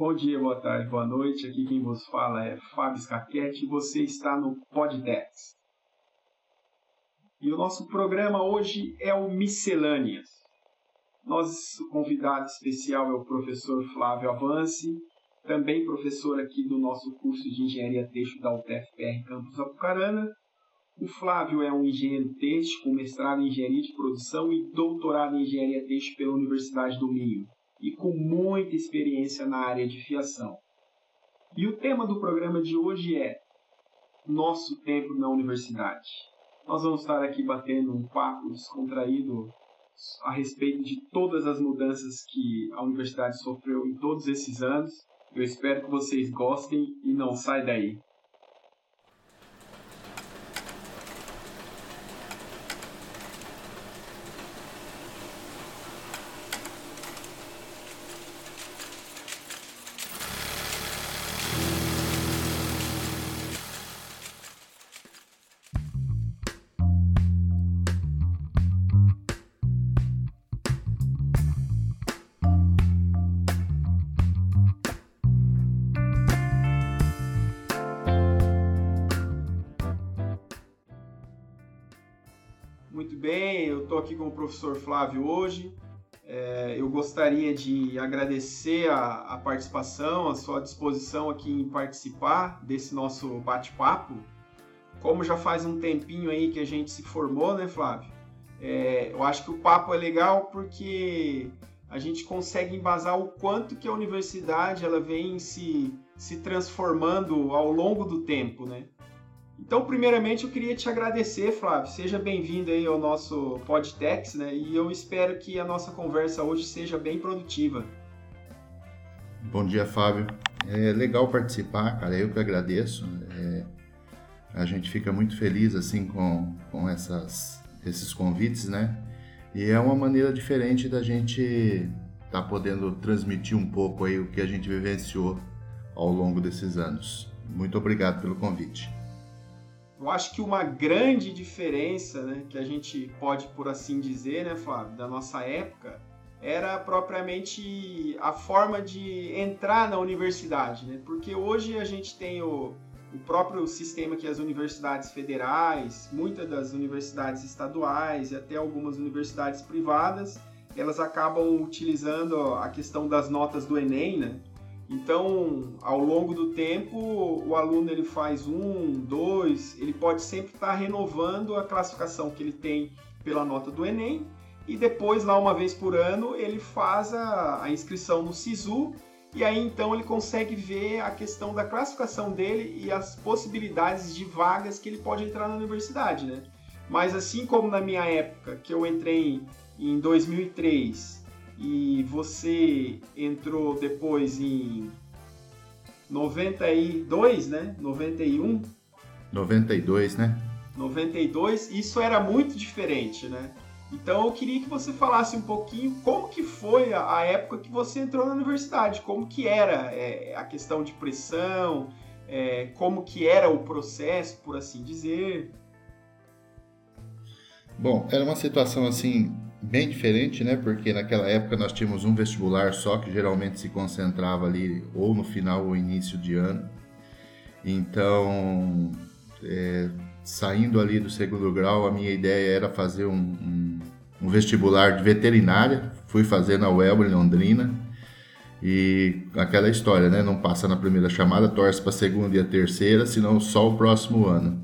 Bom dia, boa tarde, boa noite. Aqui quem vos fala é Fábio Scaquete e você está no Poddex. E o nosso programa hoje é o Miscelâneas. Nosso convidado especial é o professor Flávio Avance, também professor aqui do nosso curso de Engenharia Têxtil da UTFPR Campus Apucarana. O Flávio é um engenheiro têxtil com mestrado em Engenharia de Produção e doutorado em Engenharia Têxtil pela Universidade do Minho e com muita experiência na área de fiação. E o tema do programa de hoje é Nosso Tempo na Universidade. Nós vamos estar aqui batendo um papo descontraído a respeito de todas as mudanças que a universidade sofreu em todos esses anos. Eu espero que vocês gostem e não sai daí. Aqui com o professor Flávio hoje. É, eu gostaria de agradecer a, a, participação, a sua disposição aqui em participar desse nosso bate-papo. Como já faz um tempinho aí que a gente se formou, né, Flávio? É, eu acho que o papo é legal porque a gente consegue embasar o quanto que a universidade ela vem se, se transformando ao longo do tempo, né? Então, primeiramente, eu queria te agradecer, Flávio. Seja bem-vindo aí ao nosso Podtex, né? E eu espero que a nossa conversa hoje seja bem produtiva. Bom dia, Fábio. É legal participar, cara. Eu que agradeço. É, a gente fica muito feliz assim com, com essas, esses convites, né? E é uma maneira diferente da gente estar tá podendo transmitir um pouco aí o que a gente vivenciou ao longo desses anos. Muito obrigado pelo convite. Eu acho que uma grande diferença, né, que a gente pode por assim dizer, né, Flávio, da nossa época, era propriamente a forma de entrar na universidade, né? Porque hoje a gente tem o, o próprio sistema que as universidades federais, muitas das universidades estaduais e até algumas universidades privadas, elas acabam utilizando a questão das notas do Enem, né? Então, ao longo do tempo, o aluno ele faz um, dois, ele pode sempre estar renovando a classificação que ele tem pela nota do Enem e depois, lá uma vez por ano, ele faz a, a inscrição no SISU e aí então ele consegue ver a questão da classificação dele e as possibilidades de vagas que ele pode entrar na universidade, né? Mas assim como na minha época, que eu entrei em 2003 e você entrou depois em 92, né? 91? 92, né? 92, isso era muito diferente, né? Então eu queria que você falasse um pouquinho como que foi a, a época que você entrou na universidade, como que era é, a questão de pressão, é, como que era o processo, por assim dizer. Bom, era uma situação assim bem diferente, né? Porque naquela época nós tínhamos um vestibular só que geralmente se concentrava ali ou no final ou início de ano. Então, é, saindo ali do segundo grau, a minha ideia era fazer um, um, um vestibular de veterinária. Fui fazer na UEL em Londrina. E aquela história, né? Não passa na primeira chamada, torce para a segunda e a terceira, senão só o próximo ano.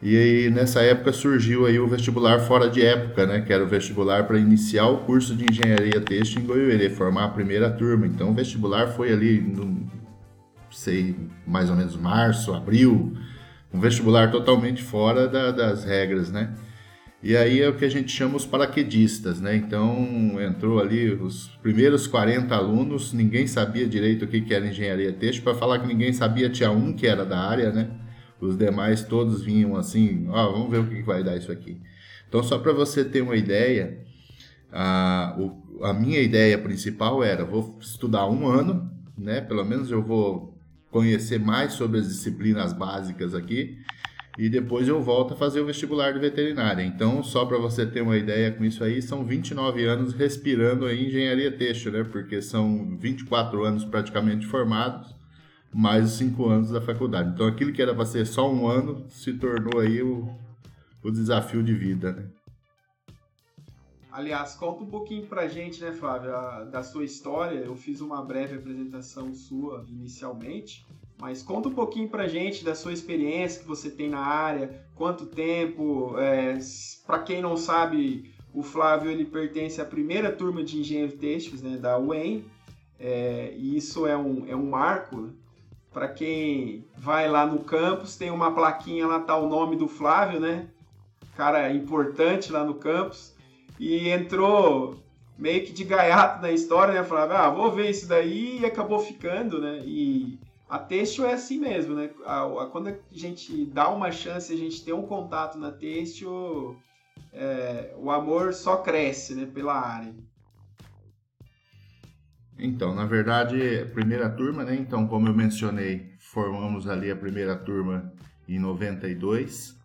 E aí, nessa época surgiu aí o vestibular fora de época, né? Que era o vestibular para iniciar o curso de engenharia têxtil em Goiânia, formar a primeira turma. Então o vestibular foi ali no sei, mais ou menos março, abril, um vestibular totalmente fora da, das regras, né? E aí é o que a gente chama os paraquedistas, né? Então entrou ali os primeiros 40 alunos, ninguém sabia direito o que era engenharia têxtil, para falar que ninguém sabia, tinha um que era da área, né? Os demais todos vinham assim, ó, vamos ver o que vai dar isso aqui. Então, só para você ter uma ideia, a, o, a minha ideia principal era, vou estudar um ano, né? Pelo menos eu vou conhecer mais sobre as disciplinas básicas aqui. e depois eu volto a fazer o vestibular de veterinária. Então, só para você ter uma ideia com isso aí, são 29 anos respirando aí engenharia têxtil, né? Porque são 24 anos praticamente formados, mais os 5 anos da faculdade. Então, aquilo que era para ser só um ano se tornou aí o, o desafio de vida, né? Aliás, conta um pouquinho pra gente, né, Flávio, a, da sua história. Eu fiz uma breve apresentação sua inicialmente, mas conta um pouquinho pra gente da sua experiência que você tem na área, quanto tempo. É, para quem não sabe, o Flávio ele pertence à primeira turma de engenheiro têxteis né, da UEM, é, e isso é um, é um marco. Para quem vai lá no campus, tem uma plaquinha lá, tá o nome do Flávio, né? Cara importante lá no campus e entrou meio que de gaiato na história, né? Falava, ah, vou ver isso daí e acabou ficando, né? E a Têxtil é assim mesmo, né? A, a, quando a gente dá uma chance, a gente tem um contato na Têxtil, é, o amor só cresce, né? Pela área. Então, na verdade, primeira turma, né? Então, como eu mencionei, formamos ali a primeira turma em 92.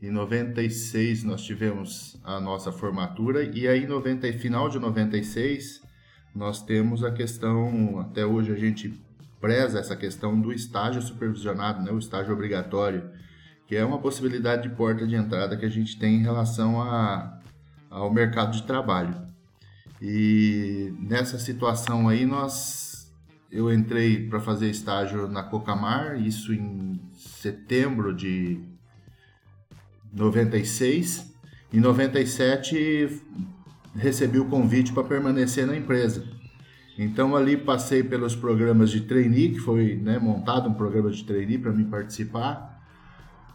Em 96 nós tivemos a nossa formatura e aí 90 final de 96 nós temos a questão, até hoje a gente preza essa questão do estágio supervisionado, né, o estágio obrigatório, que é uma possibilidade de porta de entrada que a gente tem em relação a, ao mercado de trabalho. E nessa situação aí nós eu entrei para fazer estágio na Cocamar, isso em setembro de 96. Em 97 recebi o convite para permanecer na empresa. Então ali passei pelos programas de trainee, que foi né, montado um programa de trainee para mim participar.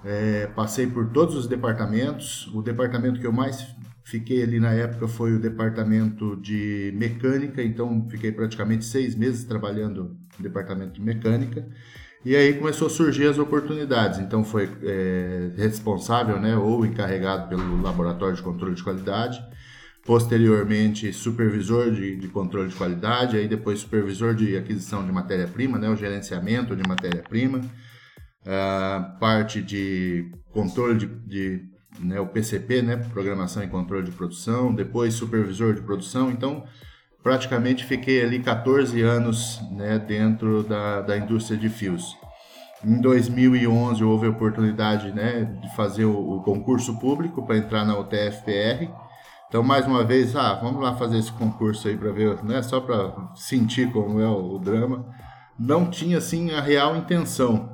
É, passei por todos os departamentos. O departamento que eu mais fiquei ali na época foi o departamento de mecânica, então fiquei praticamente seis meses trabalhando no departamento de mecânica. E aí começou a surgir as oportunidades. Então foi é, responsável, né, ou encarregado pelo laboratório de controle de qualidade. Posteriormente, supervisor de, de controle de qualidade. Aí depois supervisor de aquisição de matéria-prima, né, o gerenciamento de matéria-prima. A parte de controle de, de né, o PCP, né, programação e controle de produção. Depois supervisor de produção. Então praticamente fiquei ali 14 anos né, dentro da, da indústria de fios. Em 2011 houve a oportunidade né, de fazer o, o concurso público para entrar na UTFPR. Então, mais uma vez, ah, vamos lá fazer esse concurso aí para ver, né, só para sentir como é o, o drama. Não tinha, assim, a real intenção.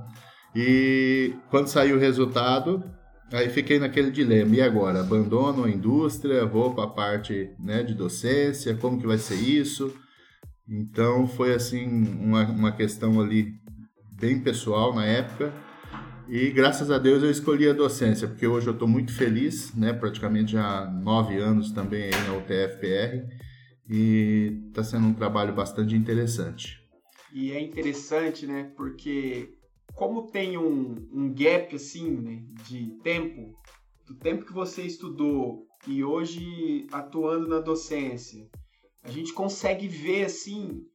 E quando saiu o resultado, Aí fiquei naquele dilema, e agora? Abandono a indústria, vou para a parte né, de docência, como que vai ser isso? Então foi assim uma, uma questão ali bem pessoal na época e graças a Deus eu escolhi a docência, porque hoje eu estou muito feliz, né, praticamente já nove anos também aí na UTFPR e está sendo um trabalho bastante interessante. E é interessante, né, porque como tem um, um gap assim, né, de tempo, do tempo que você estudou e hoje atuando na docência, a gente consegue ver assim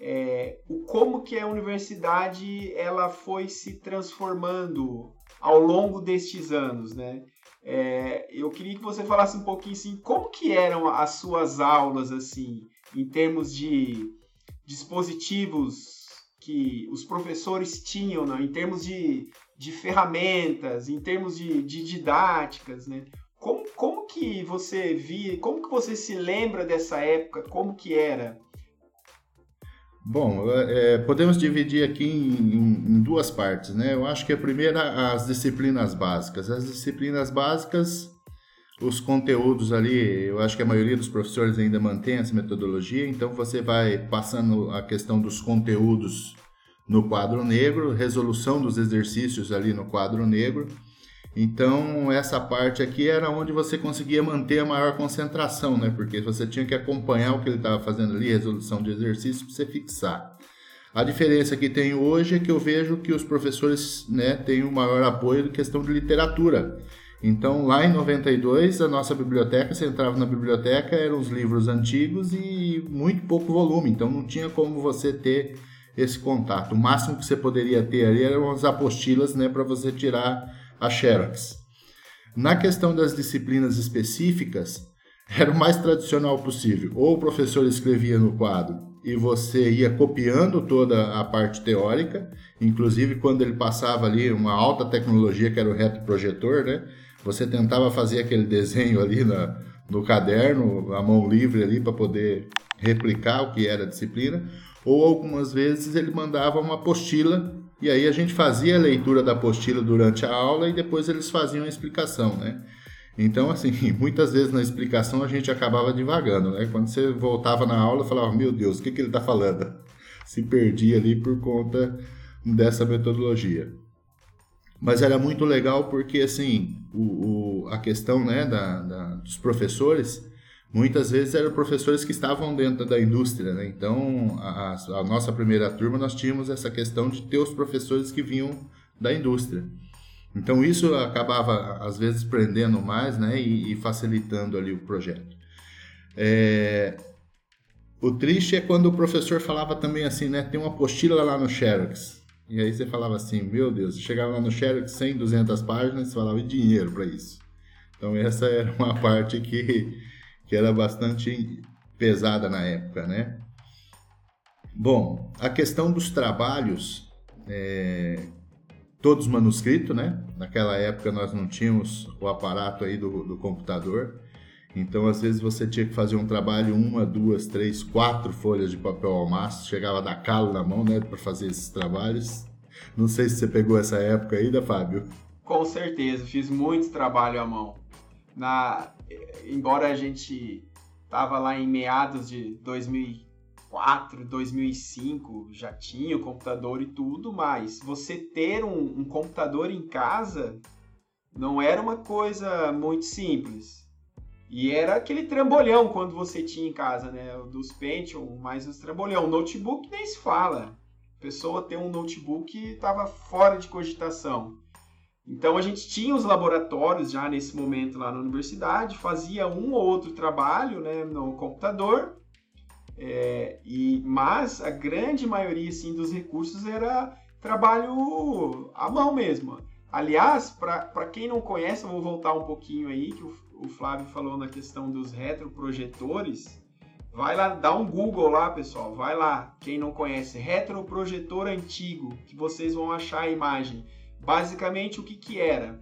é, o como que a universidade ela foi se transformando ao longo destes anos, né? É, eu queria que você falasse um pouquinho assim, como que eram as suas aulas assim, em termos de dispositivos que os professores tinham né, em termos de, de ferramentas, em termos de, de didáticas, né? Como, como que você via, como que você se lembra dessa época, como que era? Bom, é, podemos dividir aqui em, em, em, duas partes, né? Eu acho que a primeira, as disciplinas básicas. As disciplinas básicas, os conteúdos ali, eu acho que a maioria dos professores ainda mantém essa metodologia, então você vai passando a questão dos conteúdos no quadro negro, resolução dos exercícios ali no quadro negro. Então, essa parte aqui era onde você conseguia manter a maior concentração, né? Porque você tinha que acompanhar o que ele estava fazendo ali, resolução de exercício, para você fixar. A diferença que tem hoje é que eu vejo que os professores né, têm um maior apoio em questão de literatura. Então, lá em 92, a nossa biblioteca, você entrava na biblioteca, eram os livros antigos e muito pouco volume. Então, não tinha como você ter esse contato. O máximo que você poderia ter ali eram as apostilas né, para você tirar a Xerox. Na questão das disciplinas específicas, era o mais tradicional possível. Ou o professor escrevia no quadro e você ia copiando toda a parte teórica, inclusive quando ele passava ali uma alta tecnologia que era o retroprojetor, né? Você tentava fazer aquele desenho ali na, no caderno, a mão livre ali para poder replicar o que era a disciplina, ou algumas vezes ele mandava uma apostila e aí a gente fazia a leitura da apostila durante a aula e depois eles faziam a explicação, né? Então, assim, muitas vezes na explicação a gente acabava divagando, né? Quando você voltava na aula, falava, meu Deus, o que, que ele está falando? Se perdia ali por conta dessa metodologia. Mas era muito legal porque, assim, o, o a questão né, da, da, dos professores, muitas vezes eram professores que estavam dentro da indústria, né? Então, a, a nossa primeira turma, nós tínhamos essa questão de ter os professores que vinham da indústria. Então isso acabava às vezes prendendo mais, né, e, e facilitando ali o projeto. É... O triste é quando o professor falava também assim, né, tem uma apostila lá no Xerox. E aí você falava assim, meu Deus, chegava lá no Xerox 100, 200 páginas, você falava e dinheiro para isso. Então essa era uma parte que, que era bastante pesada na época, né? Bom, a questão dos trabalhos, é, todos manuscritos, né? Naquela época nós não tínhamos o aparato aí do, do computador. Então, às vezes, você tinha que fazer um trabalho, uma, duas, três, quatro folhas de papel ao maço, chegava a dar calo na mão, né, para fazer esses trabalhos. Não sei se você pegou essa época aí, da Fábio. Com certeza, fiz muito trabalho à mão. Na, embora a gente tava lá em meados de 2000 2004, 2005 já tinha o computador e tudo, mas você ter um, um computador em casa não era uma coisa muito simples. E era aquele trambolhão quando você tinha em casa, né? Dos Pentium, mais os trambolhão. Notebook nem se fala. A pessoa ter um notebook estava fora de cogitação. Então a gente tinha os laboratórios já nesse momento lá na universidade, fazia um ou outro trabalho né, no computador é, e, mas a grande maioria assim, dos recursos era trabalho à mão mesmo. Aliás, para quem não conhece, eu vou voltar um pouquinho aí, que o, o Flávio falou na questão dos retroprojetores. Vai lá, dá um Google lá, pessoal. Vai lá, quem não conhece, retroprojetor antigo, que vocês vão achar a imagem. Basicamente, o que, que era?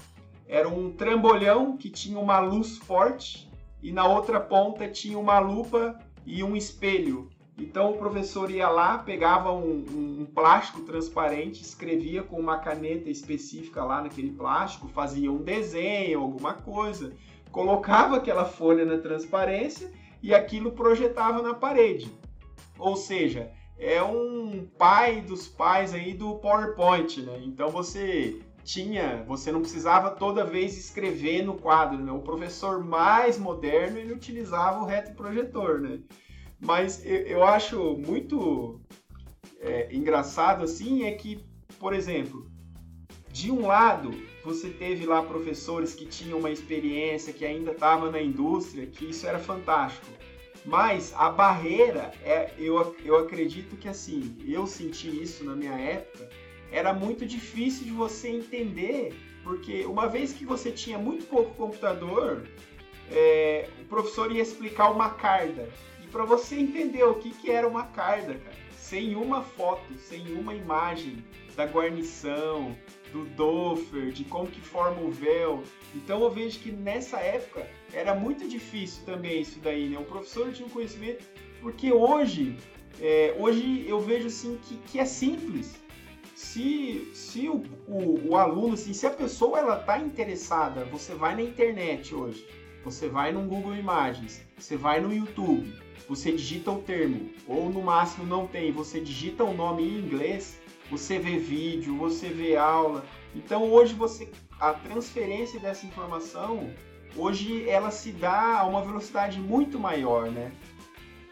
Era um trambolhão que tinha uma luz forte e na outra ponta tinha uma lupa e um espelho. Então o professor ia lá, pegava um, um, um, plástico transparente, escrevia com uma caneta específica lá naquele plástico, fazia um desenho, alguma coisa, colocava aquela folha na transparência e aquilo projetava na parede. Ou seja, é um pai dos pais aí do PowerPoint, né? Então você tinha, você não precisava toda vez escrever no quadro, né? O professor mais moderno, ele utilizava o retroprojetor, né? Mas eu, acho muito é, engraçado, assim, é que, por exemplo, de um lado, você teve lá professores que tinham uma experiência, que ainda estavam na indústria, que isso era fantástico. Mas a barreira, é, eu, eu acredito que assim, eu senti isso na minha época, era muito difícil de você entender, porque uma vez que você tinha muito pouco computador, é, o professor ia explicar uma carga. E para você entender o que, que era uma carga, cara, sem uma foto, sem uma imagem da guarnição, do Doffer, de como que forma o véu. Então eu vejo que nessa época era muito difícil também isso daí, né? O professor tinha um conhecimento, porque hoje, é, hoje eu vejo assim que, que é simples se, se o, o, o, aluno, assim, se a pessoa ela tá interessada, você vai na internet hoje, você vai no Google Imagens, você vai no YouTube, você digita o termo, ou no máximo não tem, você digita o nome em inglês, você vê vídeo, você vê aula. Então hoje você a transferência dessa informação hoje ela se dá a uma velocidade muito maior, né?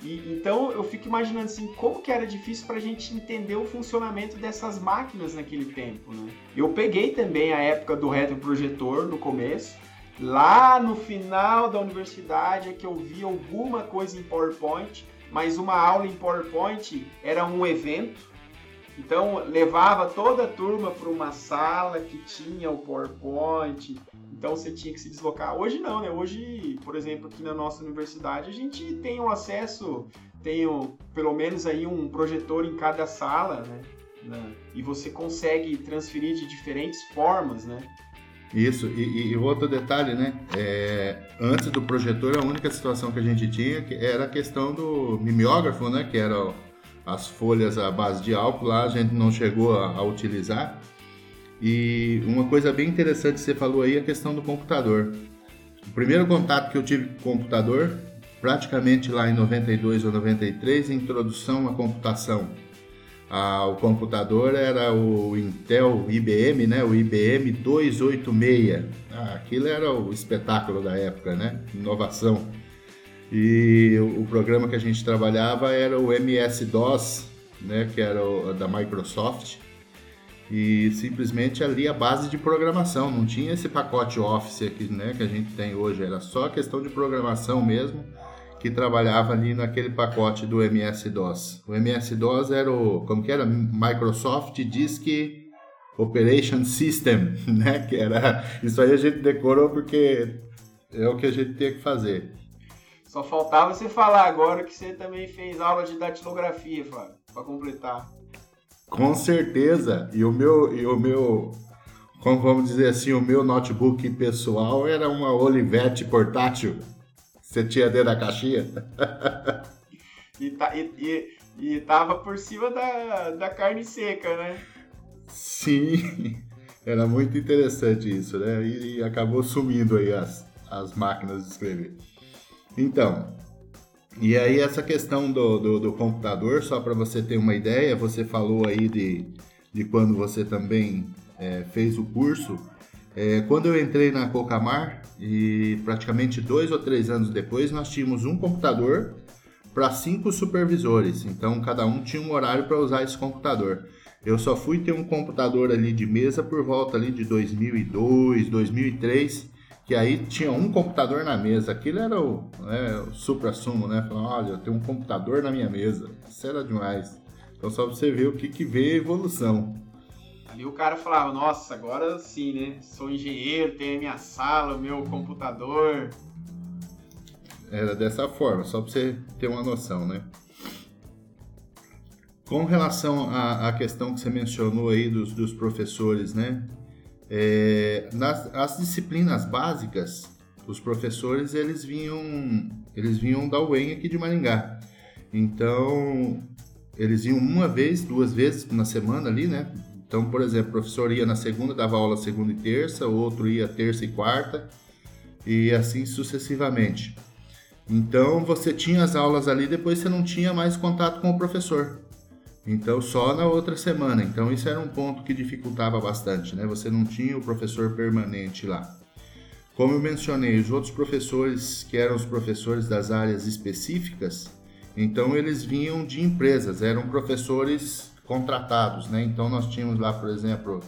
E, então eu fico imaginando assim, como que era difícil para a gente entender o funcionamento dessas máquinas naquele tempo, né? Eu peguei também a época do retroprojetor no começo, lá no final da universidade é que eu vi alguma coisa em PowerPoint, mas uma aula em PowerPoint era um evento, Então levava toda a turma para uma sala que tinha o PowerPoint, então você tinha que se deslocar. Hoje não, né? Hoje, por exemplo, aqui na nossa universidade, a gente tem um acesso, tem um, pelo menos aí um projetor em cada sala, né? E você consegue transferir de diferentes formas, né? Isso, e, e outro detalhe, né? É, antes do projetor, a única situação que a gente tinha era a questão do mimeógrafo, né? Que era as folhas à base de álcool lá, a gente não chegou a, a utilizar. E uma coisa bem interessante que você falou aí é a questão do computador. O primeiro contato que eu tive com o computador, praticamente lá em 92 ou 93, introdução à computação. Ah, o computador era o Intel IBM, né? O IBM 286. Ah, aquilo era o espetáculo da época, né? Inovação. E o, programa que a gente trabalhava era o MS-DOS, né? Que era o, da Microsoft e simplesmente ali a base de programação, não tinha esse pacote Office aqui, né, que a gente tem hoje, era só questão de programação mesmo, que trabalhava ali naquele pacote do MS-DOS. O MS-DOS era o, como que era? Microsoft Disk Operation System, né, que era, isso aí a gente decorou porque é o que a gente tinha que fazer. Só faltava você falar agora que você também fez aula de datilografia, Flávio, para completar. Com certeza. E o meu, e o meu, como vamos dizer assim, o meu notebook pessoal era uma Olivetti portátil. Você tinha dentro da caixinha? e, tá, e, e, e tava por cima da, da carne seca, né? Sim, era muito interessante isso, né? E, e acabou sumindo aí as, as máquinas de escrever. Então, e aí essa questão do, do, do computador, só para você ter uma ideia, você falou aí de, de quando você também é, fez o curso. É, quando eu entrei na Cocamar, e praticamente dois ou três anos depois, nós tínhamos um computador para cinco supervisores. Então cada um tinha um horário para usar esse computador. Eu só fui ter um computador ali de mesa por volta ali de 2002, 2003 que aí tinha um computador na mesa. Aquilo era o, né, o supra-sumo, né? Falando, olha, eu tenho um computador na minha mesa. Isso era demais. Então só pra você ver o que, que veio a evolução. Ali o cara falava, nossa, agora sim, né? Sou engenheiro, tenho a minha sala, o meu computador. Era dessa forma, só pra você ter uma noção, né? Com relação à, à questão que você mencionou aí dos, dos professores, né? É, nas as disciplinas básicas, os professores eles vinham eles vinham da UEM aqui de Maringá. Então, eles iam uma vez, duas vezes na semana ali, né? Então, por exemplo, o professor ia na segunda, dava aula segunda e terça, outro ia terça e quarta, e assim sucessivamente. Então, você tinha as aulas ali, depois você não tinha mais contato com o professor. Então, só na outra semana. Então, isso era um ponto que dificultava bastante, né? Você não tinha o professor permanente lá. Como eu mencionei, os outros professores, que eram os professores das áreas específicas, então eles vinham de empresas, eram professores contratados, né? Então, nós tínhamos lá, por exemplo,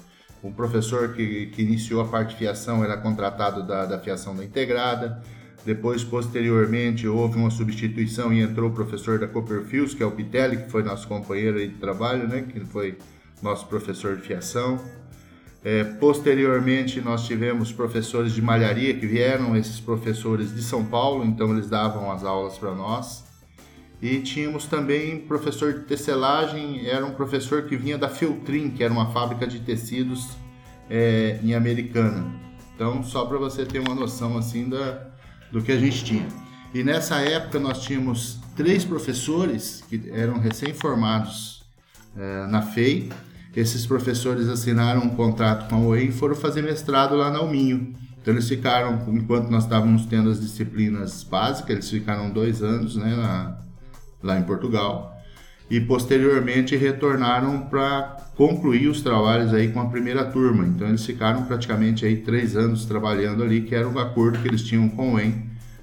um professor que, que iniciou a parte de fiação era contratado da, da fiação da integrada, depois, posteriormente, houve uma substituição e entrou o professor da Copperfields, que é o Pitelli, que foi nosso companheiro de trabalho, né? que foi nosso professor de fiação. É, posteriormente, nós tivemos professores de malharia, que vieram esses professores de São Paulo, então eles davam as aulas para nós. E tínhamos também professor de tecelagem, era um professor que vinha da Feltrin, que era uma fábrica de tecidos é, em Americana. Então, só para você ter uma noção assim da, do que a gente tinha. E nessa época nós tínhamos três professores que eram recém-formados é, na FEI. Esses professores assinaram um contrato com a OEI e foram fazer mestrado lá na Alminho. Então eles ficaram, enquanto nós estávamos tendo as disciplinas básicas, eles ficaram dois anos né, na, lá em Portugal. E posteriormente retornaram para concluir os trabalhos aí com a primeira turma. Então eles ficaram praticamente aí três anos trabalhando ali, que era o acordo que eles tinham com o EN,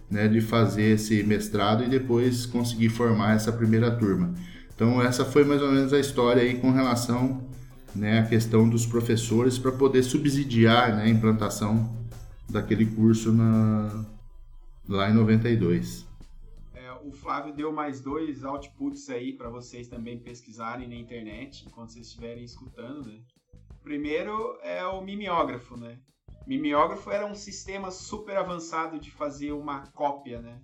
né, de fazer esse mestrado e depois conseguir formar essa primeira turma. Então essa foi mais ou menos a história aí com relação né, à questão dos professores para poder subsidiar né, a implantação daquele curso na, lá em 92. O Flávio deu mais dois outputs aí para vocês também pesquisarem na internet enquanto vocês estiverem escutando, né? Primeiro é o mimeógrafo, né? Mimeógrafo era um sistema super avançado de fazer uma cópia, né?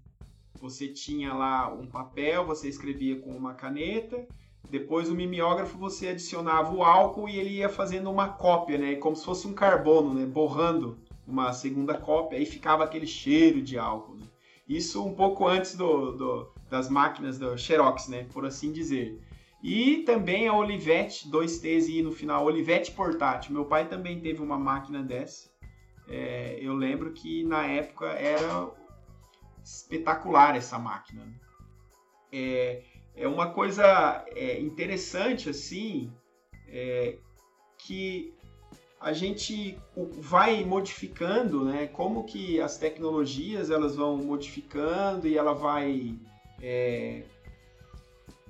Você tinha lá um papel, você escrevia com uma caneta, depois o mimeógrafo você adicionava o álcool e ele ia fazendo uma cópia, né? Como se fosse um carbono, né? Borrando uma segunda cópia, aí ficava aquele cheiro de álcool. Né? Isso um pouco antes do, do, das máquinas do Xerox, né? Por assim dizer. E também a Olivetti, 2Ts e no final, Olivetti portátil. Meu pai também teve uma máquina dessa. É, eu lembro que na época era espetacular essa máquina. É, é uma coisa é, interessante assim, é, que a gente vai modificando, né? Como que as tecnologias elas vão modificando e ela vai é,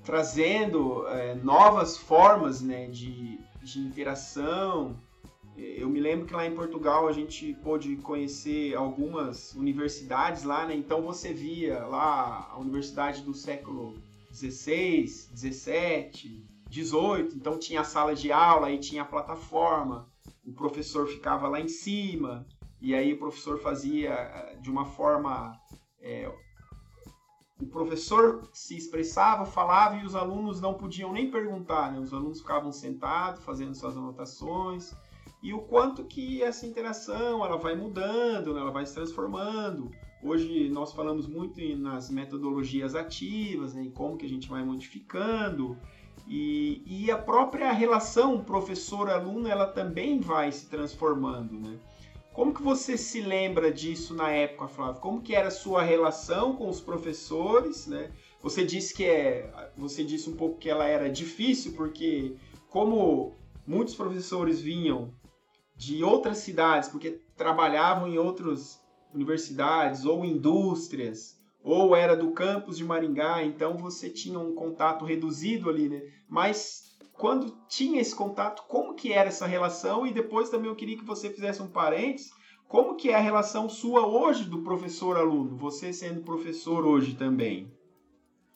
trazendo é, novas formas, né? De, de interação. Eu me lembro que lá em Portugal a gente pôde conhecer algumas universidades lá, né? Então você via lá a universidade do século 16, 17, 18. Então tinha a sala de aula e tinha a plataforma o professor ficava lá em cima, e aí o professor fazia eh, de uma forma. É, o professor se expressava, falava e os alunos não podiam nem perguntar, né? os alunos ficavam sentados fazendo suas anotações e o quanto que essa interação ela vai mudando, né? ela vai se transformando. Hoje nós falamos muito nas metodologias ativas, né? em como que a gente vai modificando e, e a própria relação professor-aluno ela também vai se transformando, né? Como que você se lembra disso na época, Flávio? Como que era a sua relação com os professores, né? Você disse que é, você disse um pouco que ela era difícil porque como muitos professores vinham de outras cidades porque trabalhavam em outras universidades ou indústrias ou era do campus de Maringá, então você tinha um contato reduzido ali, né? Mas quando tinha esse contato, como que era essa relação? E depois também eu queria que você fizesse um parênteses, como que é a relação sua hoje do professor-aluno, você sendo professor hoje também?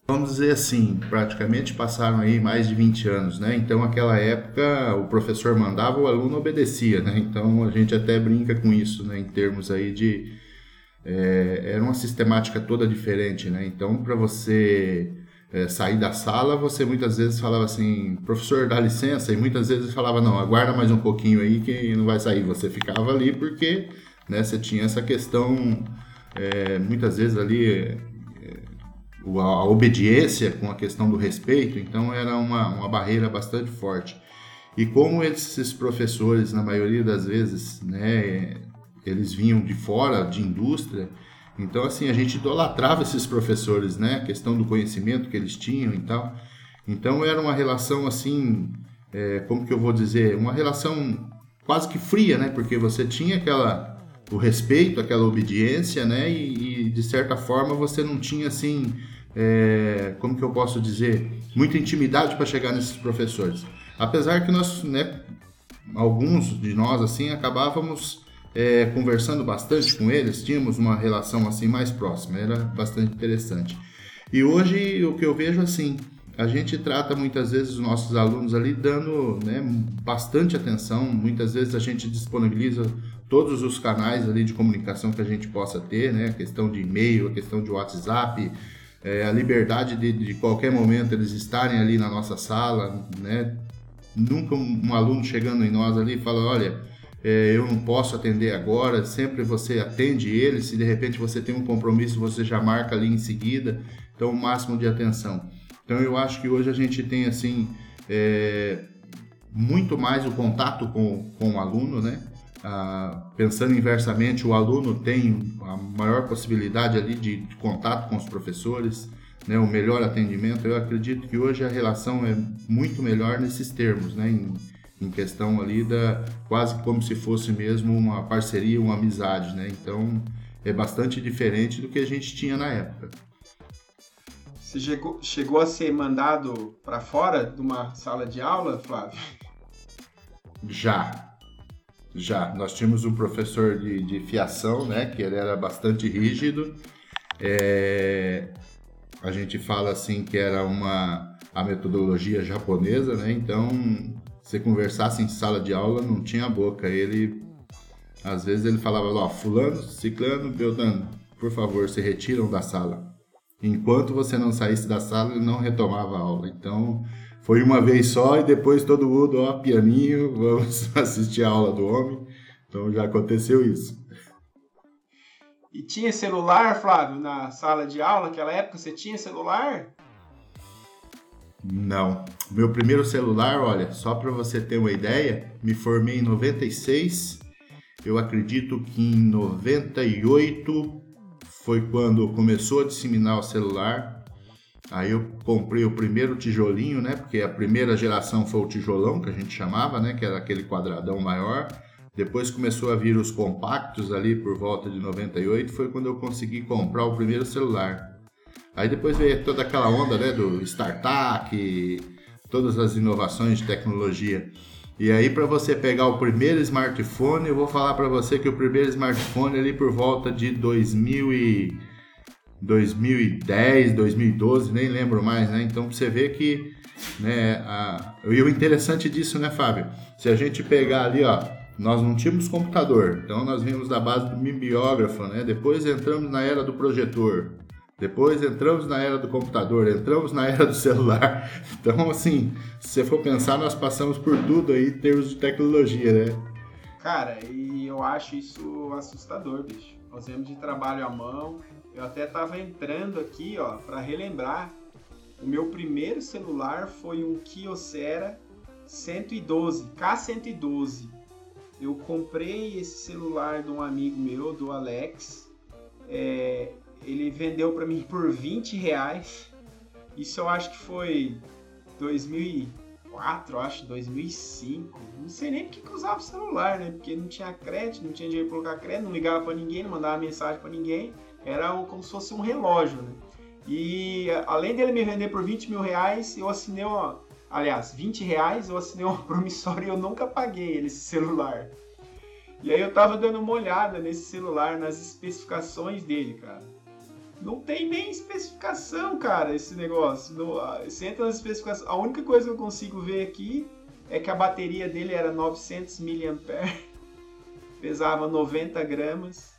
Vamos dizer assim, praticamente passaram aí mais de 20 anos, né? Então, naquela época, o professor mandava, o aluno obedecia, né? Então, a gente até brinca com isso, né? Em termos aí de é, era uma sistemática toda diferente, né? Então, para você é, sair da sala, você muitas vezes falava assim, professor, dá licença, e muitas vezes falava, não, aguarda mais um pouquinho aí que não vai sair. Você ficava ali porque né, você tinha essa questão, é, muitas vezes ali, é, a obediência com a questão do respeito, então era uma, uma barreira bastante forte. E como esses professores, na maioria das vezes, né, eles vinham de fora, de indústria. Então, assim, a gente idolatrava esses professores, né? A questão do conhecimento que eles tinham e tal. Então, era uma relação, assim, é, como que eu vou dizer? Uma relação quase que fria, né? Porque você tinha aquela o respeito, aquela obediência, né? E, e de certa forma você não tinha assim, é, como que eu posso dizer, muita intimidade para chegar nesses professores. Apesar que nós, né? Alguns de nós assim acabávamos é, conversando bastante com eles, tínhamos uma relação assim mais próxima, era bastante interessante. E hoje o que eu vejo assim, a gente trata muitas vezes os nossos alunos ali dando né, bastante atenção, muitas vezes a gente disponibiliza todos os canais ali de comunicação que a gente possa ter, né, a questão de e-mail, a questão de WhatsApp, é, a liberdade de, de qualquer momento eles estarem ali na nossa sala, né, nunca um, aluno chegando em nós ali fala, olha, é, eu não posso atender agora, sempre você atende ele, se de repente você tem um compromisso, você já marca ali em seguida, então o máximo de atenção. Então eu acho que hoje a gente tem assim é, muito mais o contato com, com o aluno, né? Ah, pensando inversamente, o aluno tem a maior possibilidade ali de, de contato com os professores, né, o melhor atendimento. Eu acredito que hoje a relação é muito melhor nesses termos, né, em, em questão ali da quase como se fosse mesmo uma parceria, uma amizade, né? Então é bastante diferente do que a gente tinha na época. Você chegou, chegou a ser mandado para fora de uma sala de aula, Flávio? Já, já. Nós tínhamos um professor de, de fiação, né? Que ele era bastante rígido. É... a gente fala assim que era uma a metodologia japonesa, né? Então, você conversasse em sala de aula, não tinha boca. Ele às vezes ele falava, ó, fulano, ciclano, beltrano, por favor, se retiram da sala. Enquanto você não saísse da sala, ele não retomava a aula. Então, foi uma vez só e depois todo mundo, ó, pianinho, vamos assistir a aula do homem. Então já aconteceu isso. E tinha celular, Flávio, na sala de aula naquela época? Você tinha celular? Não. Meu primeiro celular, olha, só para você ter uma ideia, me formei em 96. Eu acredito que em 98 foi quando começou a disseminar o celular. Aí eu comprei o primeiro tijolinho, né? Porque a primeira geração foi o tijolão, que a gente chamava, né? Que era aquele quadradão maior. Depois começou a vir os compactos ali por volta de 98, foi quando eu consegui comprar o primeiro celular. Aí depois veio toda aquela onda né, do startup, todas as inovações de tecnologia. E aí para você pegar o primeiro smartphone, eu vou falar para você que o primeiro smartphone ali por volta de 2000 e 2010, 2012, nem lembro mais, né? Então você vê que né, a... e o interessante disso, né, Fábio? Se a gente pegar ali, ó, nós não tínhamos computador, então nós vimos da base do mimeógrafo, né? Depois entramos na era do projetor, depois entramos na era do computador, entramos na era do celular. Então, assim, se você for pensar, nós passamos por tudo aí em termos de tecnologia, né? Cara, e eu acho isso assustador, bicho. Fazemos de trabalho à mão. Eu até tava entrando aqui, ó, para relembrar. O meu primeiro celular foi um Kyocera 112, K112 eu comprei esse celular de um amigo meu, do Alex. É, ele vendeu para mim por 20 reais. Isso eu acho que foi 2004, eu acho, 2005. Não sei nem porque que usava o celular, né? Porque não tinha crédito, não tinha dinheiro para colocar crédito, não ligava para ninguém, não mandava mensagem para ninguém. Era como se fosse um relógio, né? E além dele me vender por 20 mil reais, eu assinei uma, Aliás, 20 reais eu assinei uma promissória e eu nunca paguei esse celular. E aí eu tava dando uma olhada nesse celular, nas especificações dele, cara. Não tem nem especificação, cara, esse negócio. No, você entra nas especificações. A única coisa que eu consigo ver aqui é que a bateria dele era 900 mAh, pesava 90 gramas.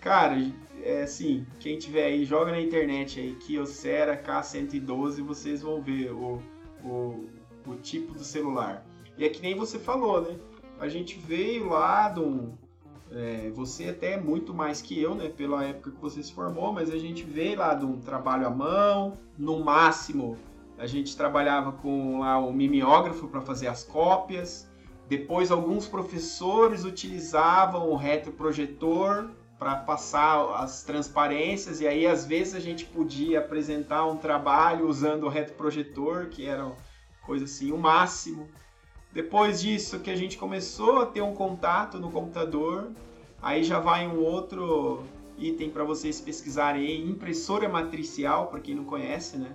Cara, é assim, quem tiver aí, joga na internet aí, Kyocera K112, vocês vão ver o o, o tipo do celular. E é que nem você falou, né? A gente veio lá de um. É, você até é muito mais que eu, né? Pela época que você se formou, mas a gente veio lá de um trabalho à mão. No máximo, a gente trabalhava com lá o mimeógrafo para fazer as cópias. Depois, alguns professores utilizavam o retroprojetor para passar as transparências e aí às vezes a gente podia apresentar um trabalho usando o retroprojetor, que era coisa assim, o máximo. Depois disso que a gente começou a ter um contato no computador, aí já vai um outro item para vocês pesquisarem impressora matricial, para quem não conhece, né?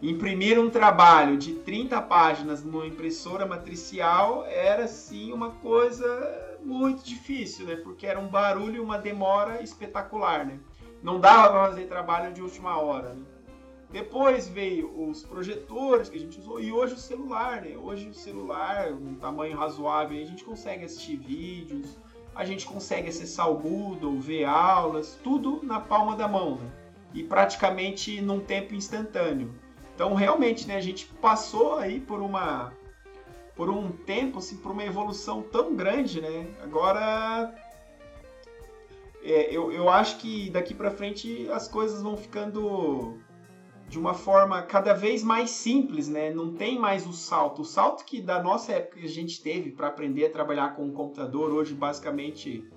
Imprimir um trabalho de 30 páginas numa impressora matricial era sim uma coisa muito difícil, né? Porque era um barulho e uma demora espetacular, né? Não dava para fazer trabalho de última hora, né? Depois veio os projetores que a gente usou e hoje o celular, né? Hoje o celular, um tamanho razoável, a gente consegue assistir vídeos, a gente consegue acessar o Google, ver aulas, tudo na palma da mão, né? E praticamente num tempo instantâneo. Então, realmente, né, a gente passou aí por uma por um tempo, assim, por uma evolução tão grande, né? Agora, é, eu, eu acho que daqui para frente as coisas vão ficando de uma forma cada vez mais simples, né? Não tem mais o salto. O salto que da nossa época a gente teve para aprender a trabalhar com o computador, hoje basicamente,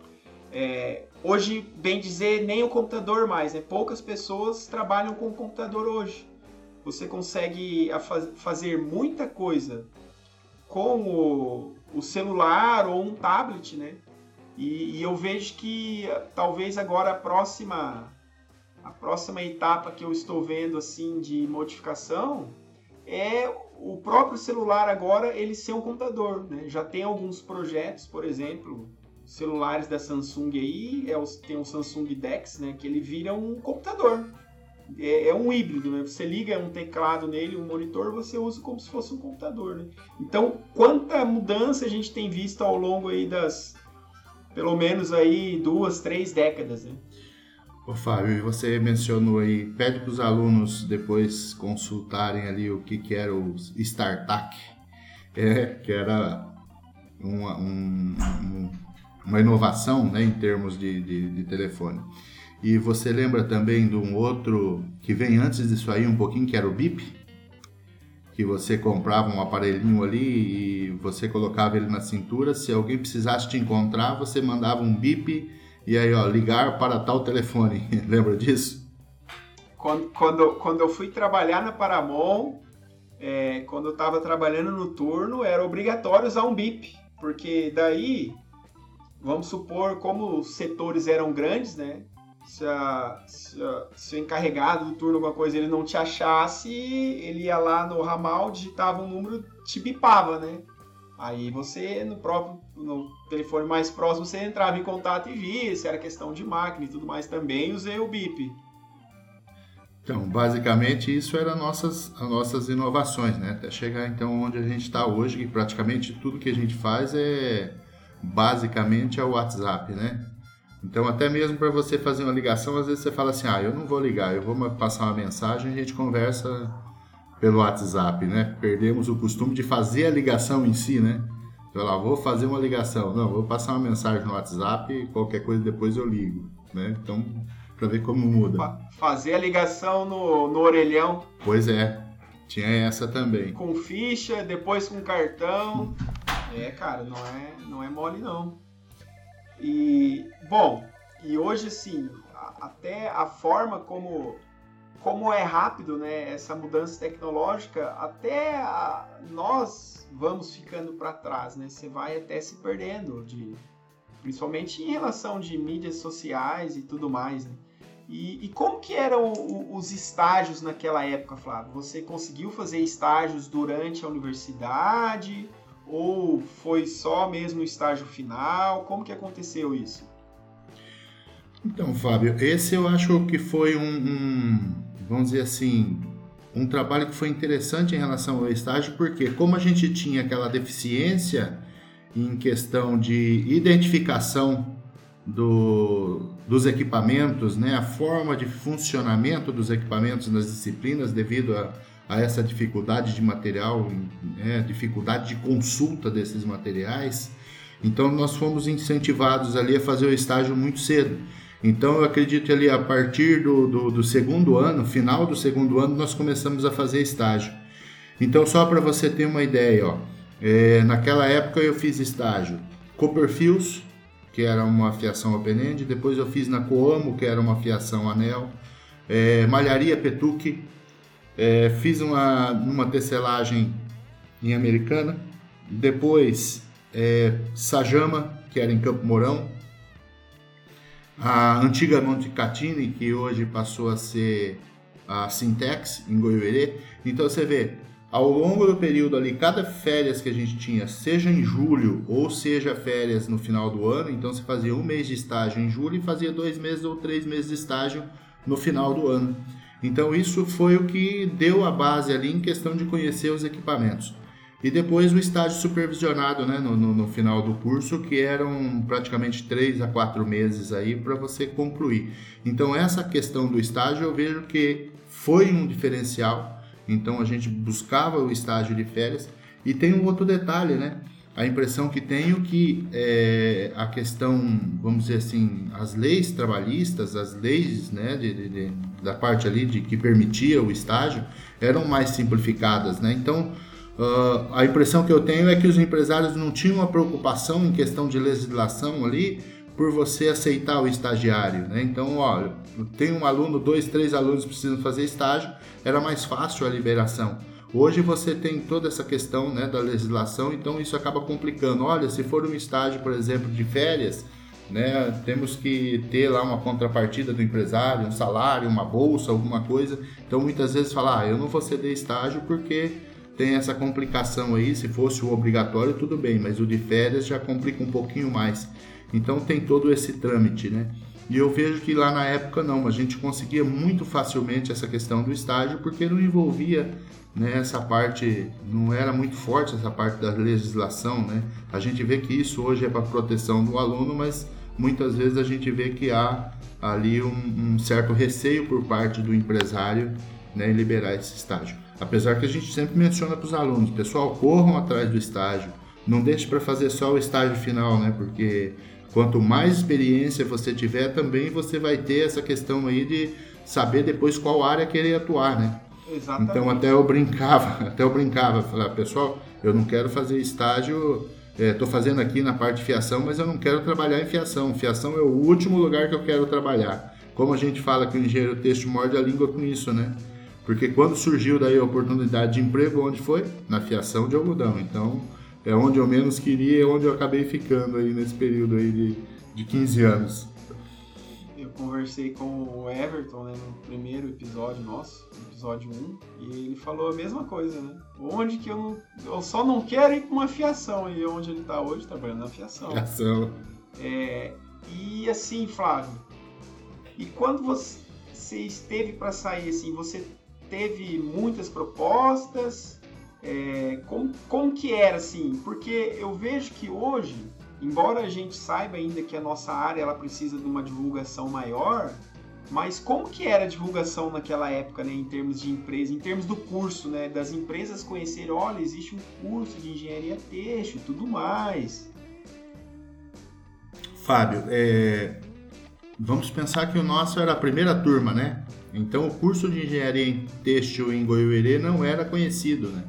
é, hoje bem dizer nem o computador mais, né? Poucas pessoas trabalham com o computador hoje. Você consegue fazer muita coisa com o, o celular ou um tablet, né? E, e, eu vejo que talvez agora a próxima a próxima etapa que eu estou vendo assim de modificação é o próprio celular agora ele ser um computador, né? Já tem alguns projetos, por exemplo, celulares da Samsung aí, é o, tem o Samsung Dex, né? Que ele vira um computador. é, é, um híbrido, né? Você liga um teclado nele, um monitor, você usa como se fosse um computador, né? Então, quanta mudança a gente tem visto ao longo aí das, pelo menos aí duas, três décadas, né? Ô Fábio, você mencionou aí, pede para os alunos depois consultarem ali o que, que era o StarTAC, é, que era uma, um, um, uma inovação né, em termos de, de, de, telefone. E você lembra também de um outro que vem antes disso aí um pouquinho, que era o BIP? Que você comprava um aparelhinho ali e você colocava ele na cintura, se alguém precisasse te encontrar, você mandava um BIP e aí, ó, ligar para tal telefone. Lembra disso? Quando, quando, quando eu fui trabalhar na Paramount, é, quando eu estava trabalhando no turno, era obrigatório usar um BIP, porque daí, vamos supor, como os setores eram grandes, né? Se, a, se, a, se, o encarregado do turno, alguma coisa, ele não te achasse, ele ia lá no ramal, digitava um número, te bipava, né? Aí você, no próprio no telefone mais próximo, você entrava em contato e via se era questão de máquina e tudo mais também, usei o BIP. Então, basicamente, isso eram nossas, as nossas inovações, né? Até chegar, então, onde a gente está hoje, que praticamente tudo que a gente faz é basicamente é o WhatsApp, né? Então, até mesmo para você fazer uma ligação, às vezes você fala assim, ah, eu não vou ligar, eu vou passar uma mensagem a gente conversa pelo WhatsApp, né? Perdemos o costume de fazer a ligação em si, né? Então, lá, vou fazer uma ligação. Não, vou passar uma mensagem no WhatsApp e qualquer coisa depois eu ligo, né? Então, para ver como muda. Fazer a ligação no, no orelhão. Pois é, tinha essa também. Com ficha, depois com cartão. É, cara, não é, não é mole não. E, bom, e hoje, assim, até a forma como como é rápido né, essa mudança tecnológica, até a, nós vamos ficando para trás, né? Você vai até se perdendo, de, principalmente em relação de mídias sociais e tudo mais. Né? E, e, como que eram os estágios naquela época, Flávio? Você conseguiu fazer estágios durante a universidade ou foi só mesmo o estágio final? Como que aconteceu isso? Então, Fábio, esse eu acho que foi um, um vamos dizer assim, um trabalho que foi interessante em relação ao estágio, porque como a gente tinha aquela deficiência em questão de identificação do, dos equipamentos, né, a forma de funcionamento dos equipamentos nas disciplinas devido a, a essa dificuldade de material, né, dificuldade de consulta desses materiais, então nós fomos incentivados ali a fazer o estágio muito cedo. Então eu acredito ali a partir do, do, do segundo ano, final do segundo ano, nós começamos a fazer estágio. Então só para você ter uma ideia, ó, é, naquela época eu fiz estágio Copperfields, que era uma fiação open-end, depois eu fiz na Coamo, que era uma fiação anel, é, Malharia Petuque, é, fiz uma, uma tecelagem em Americana, depois é, Sajama, que era em Campo Mourão, a antiga Montecatini, que hoje passou a ser a Sintex, em Goiuerê. Então você vê, ao longo do período ali, cada férias que a gente tinha, seja em julho ou seja férias no final do ano, então você fazia um mês de estágio em julho e fazia dois meses ou três meses de estágio no final do ano. Então isso foi o que deu a base ali em questão de conhecer os equipamentos. E depois o estágio supervisionado né, no, no, no final do curso, que eram praticamente três a quatro meses aí para você concluir. Então essa questão do estágio eu vejo que foi um diferencial. Então a gente buscava o estágio de férias. E tem um outro detalhe, né? A impressão que tenho que é, a questão, vamos dizer assim, as leis trabalhistas, as leis né, de, de, de, da parte ali de que permitia o estágio, eram mais simplificadas, né? Então Uh, a impressão que eu tenho é que os empresários não tinham uma preocupação em questão de legislação ali por você aceitar o estagiário, né? Então, olha, tem um aluno, dois, três alunos precisam fazer estágio, era mais fácil a liberação. Hoje você tem toda essa questão né, da legislação, então isso acaba complicando. Olha, se for um estágio, por exemplo, de férias, né, temos que ter lá uma contrapartida do empresário, um salário, uma bolsa, alguma coisa. Então muitas vezes fala, ah, eu não vou ceder estágio porque tem essa complicação aí. Se fosse o obrigatório, tudo bem, mas o de férias já complica um pouquinho mais. Então tem todo esse trâmite, né? E eu vejo que lá na época não, a gente conseguia muito facilmente essa questão do estágio porque não envolvia né, essa parte, não era muito forte essa parte da legislação. Né? A gente vê que isso hoje é para proteção do aluno, mas muitas vezes a gente vê que há ali um, um certo receio por parte do empresário né, em liberar esse estágio. Apesar que a gente sempre menciona para os alunos, pessoal, corram atrás do estágio, não deixe para fazer só o estágio final, né? Porque quanto mais experiência você tiver, também você vai ter essa questão aí de saber depois qual área querer atuar, né? Exatamente. Então até eu brincava, até eu brincava, falar, pessoal, eu não quero fazer estágio, estou é, fazendo aqui na parte de fiação, mas eu não quero trabalhar em fiação. Fiação é o último lugar que eu quero trabalhar. Como a gente fala que o engenheiro têxtil morde a língua com isso, né? Porque quando surgiu daí a oportunidade de emprego, onde foi? Na fiação de algodão. Então, é onde eu menos queria, é onde eu acabei ficando aí nesse período aí de, de 15 anos. Eu conversei com o Everton né, no primeiro episódio nosso, episódio 1, e ele falou a mesma coisa, né? Onde que eu não, eu só não quero ir para uma fiação, e onde ele está hoje trabalhando na fiação. Fiação. É, e assim, Flávio, e quando você esteve para sair assim, você teve muitas propostas? É, como, como que era assim? Porque eu vejo que hoje, embora a gente saiba ainda que a nossa área ela precisa de uma divulgação maior, mas como que era a divulgação naquela época, né, em termos de empresa, em termos do curso, né, das empresas conhecerem, olha, existe um curso de engenharia têxtil e tudo mais. Fábio, é, vamos pensar que o nosso era a primeira turma, né? Então o curso de engenharia em têxtil em Goiuerê não era conhecido, né?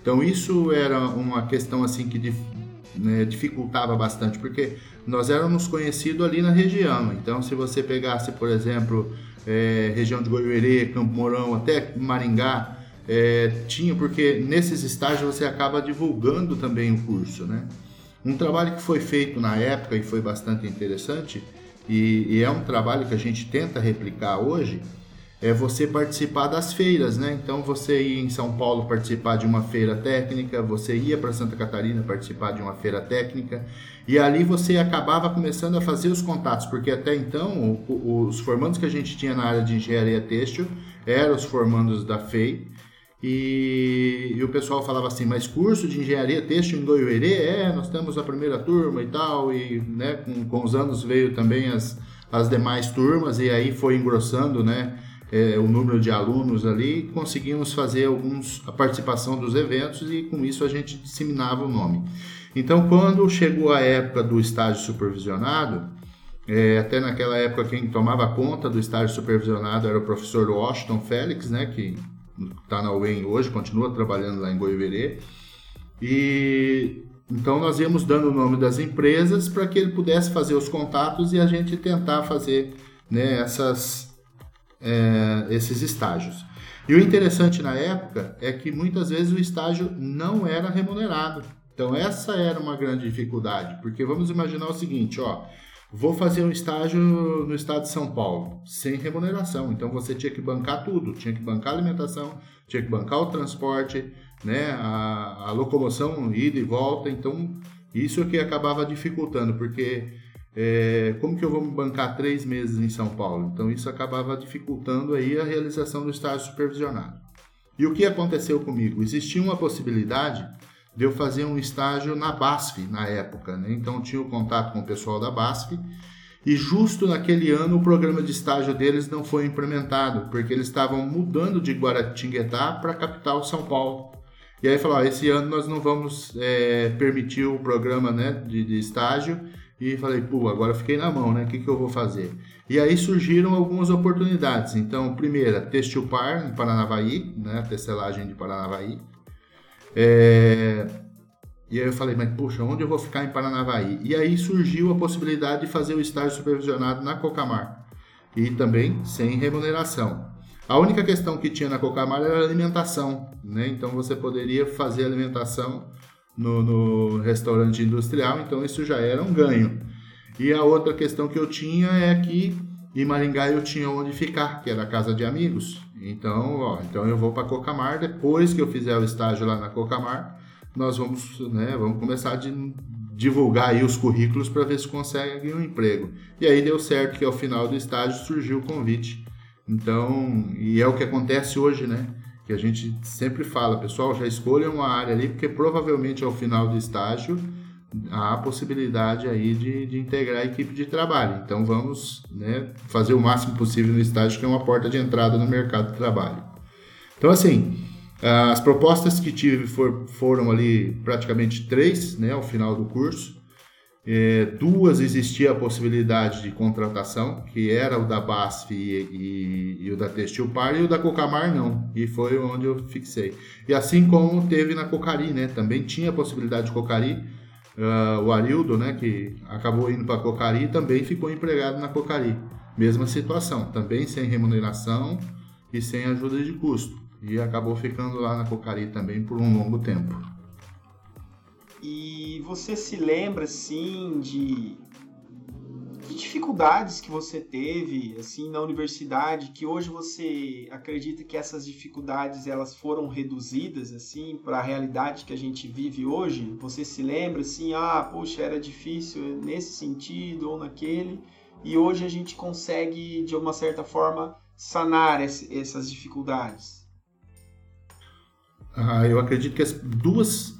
Então isso era uma questão assim que né, dificultava bastante, porque nós éramos conhecidos ali na região. Então se você pegasse, por exemplo, é, região de Goiuerê, Campo Mourão, até Maringá, é, tinha, porque nesses estágios você acaba divulgando também o curso, né? Um trabalho que foi feito na época e foi bastante interessante, e, e é um trabalho que a gente tenta replicar hoje, é você participar das feiras, né? Então você ia em São Paulo participar de uma feira técnica, você ia para Santa Catarina participar de uma feira técnica, e ali você acabava começando a fazer os contatos, porque até então o, os formandos que a gente tinha na área de engenharia têxtil eram os formandos da FEI, e, e, o pessoal falava assim, mas curso de engenharia têxtil em Goiuerê? É, nós temos a primeira turma e tal, e né, com, com os anos veio também as, as demais turmas, e aí foi engrossando, né? É, o número de alunos ali, conseguimos fazer alguns, a participação dos eventos e com isso a gente disseminava o nome. Então, quando chegou a época do estágio supervisionado, é, até naquela época quem tomava conta do estágio supervisionado era o professor Washington Félix, né, que está na UEM hoje, continua trabalhando lá em Goiverê. E então nós íamos dando o nome das empresas para que ele pudesse fazer os contatos e a gente tentar fazer né, essas é, esses estágios. E o interessante na época é que muitas vezes o estágio não era remunerado. Então essa era uma grande dificuldade, porque vamos imaginar o seguinte, ó, vou fazer um estágio no estado de São Paulo, sem remuneração. Então você tinha que bancar tudo, tinha que bancar a alimentação, tinha que bancar o transporte, né, a, a locomoção, ida e volta. Então isso que acabava dificultando, porque é, como que eu vou me bancar três meses em São Paulo? Então isso acabava dificultando aí a realização do estágio supervisionado. E o que aconteceu comigo? Existia uma possibilidade de eu fazer um estágio na BASF na época, né? então tinha o contato com o pessoal da BASF e justo naquele ano o programa de estágio deles não foi implementado, porque eles estavam mudando de Guaratinguetá para a capital São Paulo. E aí falou, esse ano nós não vamos é, permitir o programa né, de, de estágio e falei, pô, agora fiquei na mão, né? O que, que eu vou fazer? E aí surgiram algumas oportunidades. Então, primeira, Textil Par, em Paranavaí, né? Tecelagem de Paranavaí. É... E aí eu falei, mas puxa, onde eu vou ficar em Paranavaí? E aí surgiu a possibilidade de fazer o estágio supervisionado na Cocamar. E também sem remuneração. A única questão que tinha na Cocamar era alimentação, né? Então você poderia fazer alimentação no, no restaurante industrial, então isso já era um ganho. E a outra questão que eu tinha é que em Maringá eu tinha onde ficar, que era a casa de amigos. Então, ó, então eu vou para Cocamar, depois que eu fizer o estágio lá na Cocamar, nós vamos, né, vamos começar de, divulgar aí os currículos para ver se consegue um emprego. E aí deu certo que ao final do estágio surgiu o convite. Então, e é o que acontece hoje, né? Que a gente sempre fala, pessoal, já escolha uma área ali, porque provavelmente ao final do estágio há a possibilidade aí de, de integrar a equipe de trabalho. Então vamos né, fazer o máximo possível no estágio, que é uma porta de entrada no mercado de trabalho. Então, assim, as propostas que tive for, foram ali praticamente três, né, ao final do curso. É, duas existia a possibilidade de contratação, que era o da BASF e, e, e, o da Textil Par, e o da Cocamar não, e foi onde eu fixei. E assim como teve na Cocari, né, também tinha a possibilidade de Cocari, uh, o Arildo, né, que acabou indo para Cocari, também ficou empregado na Cocari. Mesma situação, também sem remuneração e sem ajuda de custo e acabou ficando lá na Cocari também por um longo tempo. Você se lembra assim de, de dificuldades que você teve assim na universidade que hoje você acredita que essas dificuldades elas foram reduzidas assim para a realidade que a gente vive hoje? Você se lembra assim, ah, poxa, era difícil nesse sentido ou naquele, e hoje a gente consegue de uma certa forma sanar essas dificuldades? Ah, eu acredito que as duas,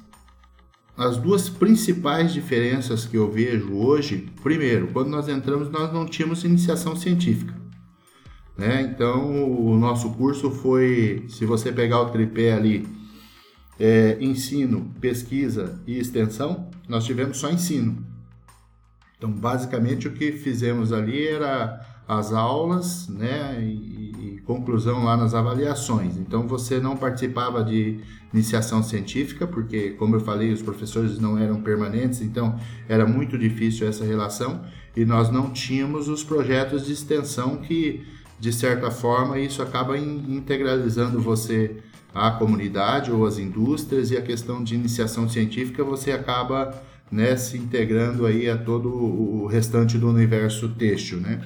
as duas principais diferenças que eu vejo hoje, primeiro, quando nós entramos, nós não tínhamos iniciação científica. Né? Então, o nosso curso foi, se você pegar o tripé ali, é, ensino, pesquisa e extensão, nós tivemos só ensino. Então, basicamente, o que fizemos ali era as aulas, né, conclusão lá nas avaliações. Então você não participava de iniciação científica, porque, como eu falei, os professores não eram permanentes, então era muito difícil essa relação e nós não tínhamos os projetos de extensão que, de certa forma, isso acaba integralizando você à comunidade ou às indústrias e a questão de iniciação científica você acaba né, se integrando aí a todo o restante do universo têxtil, né?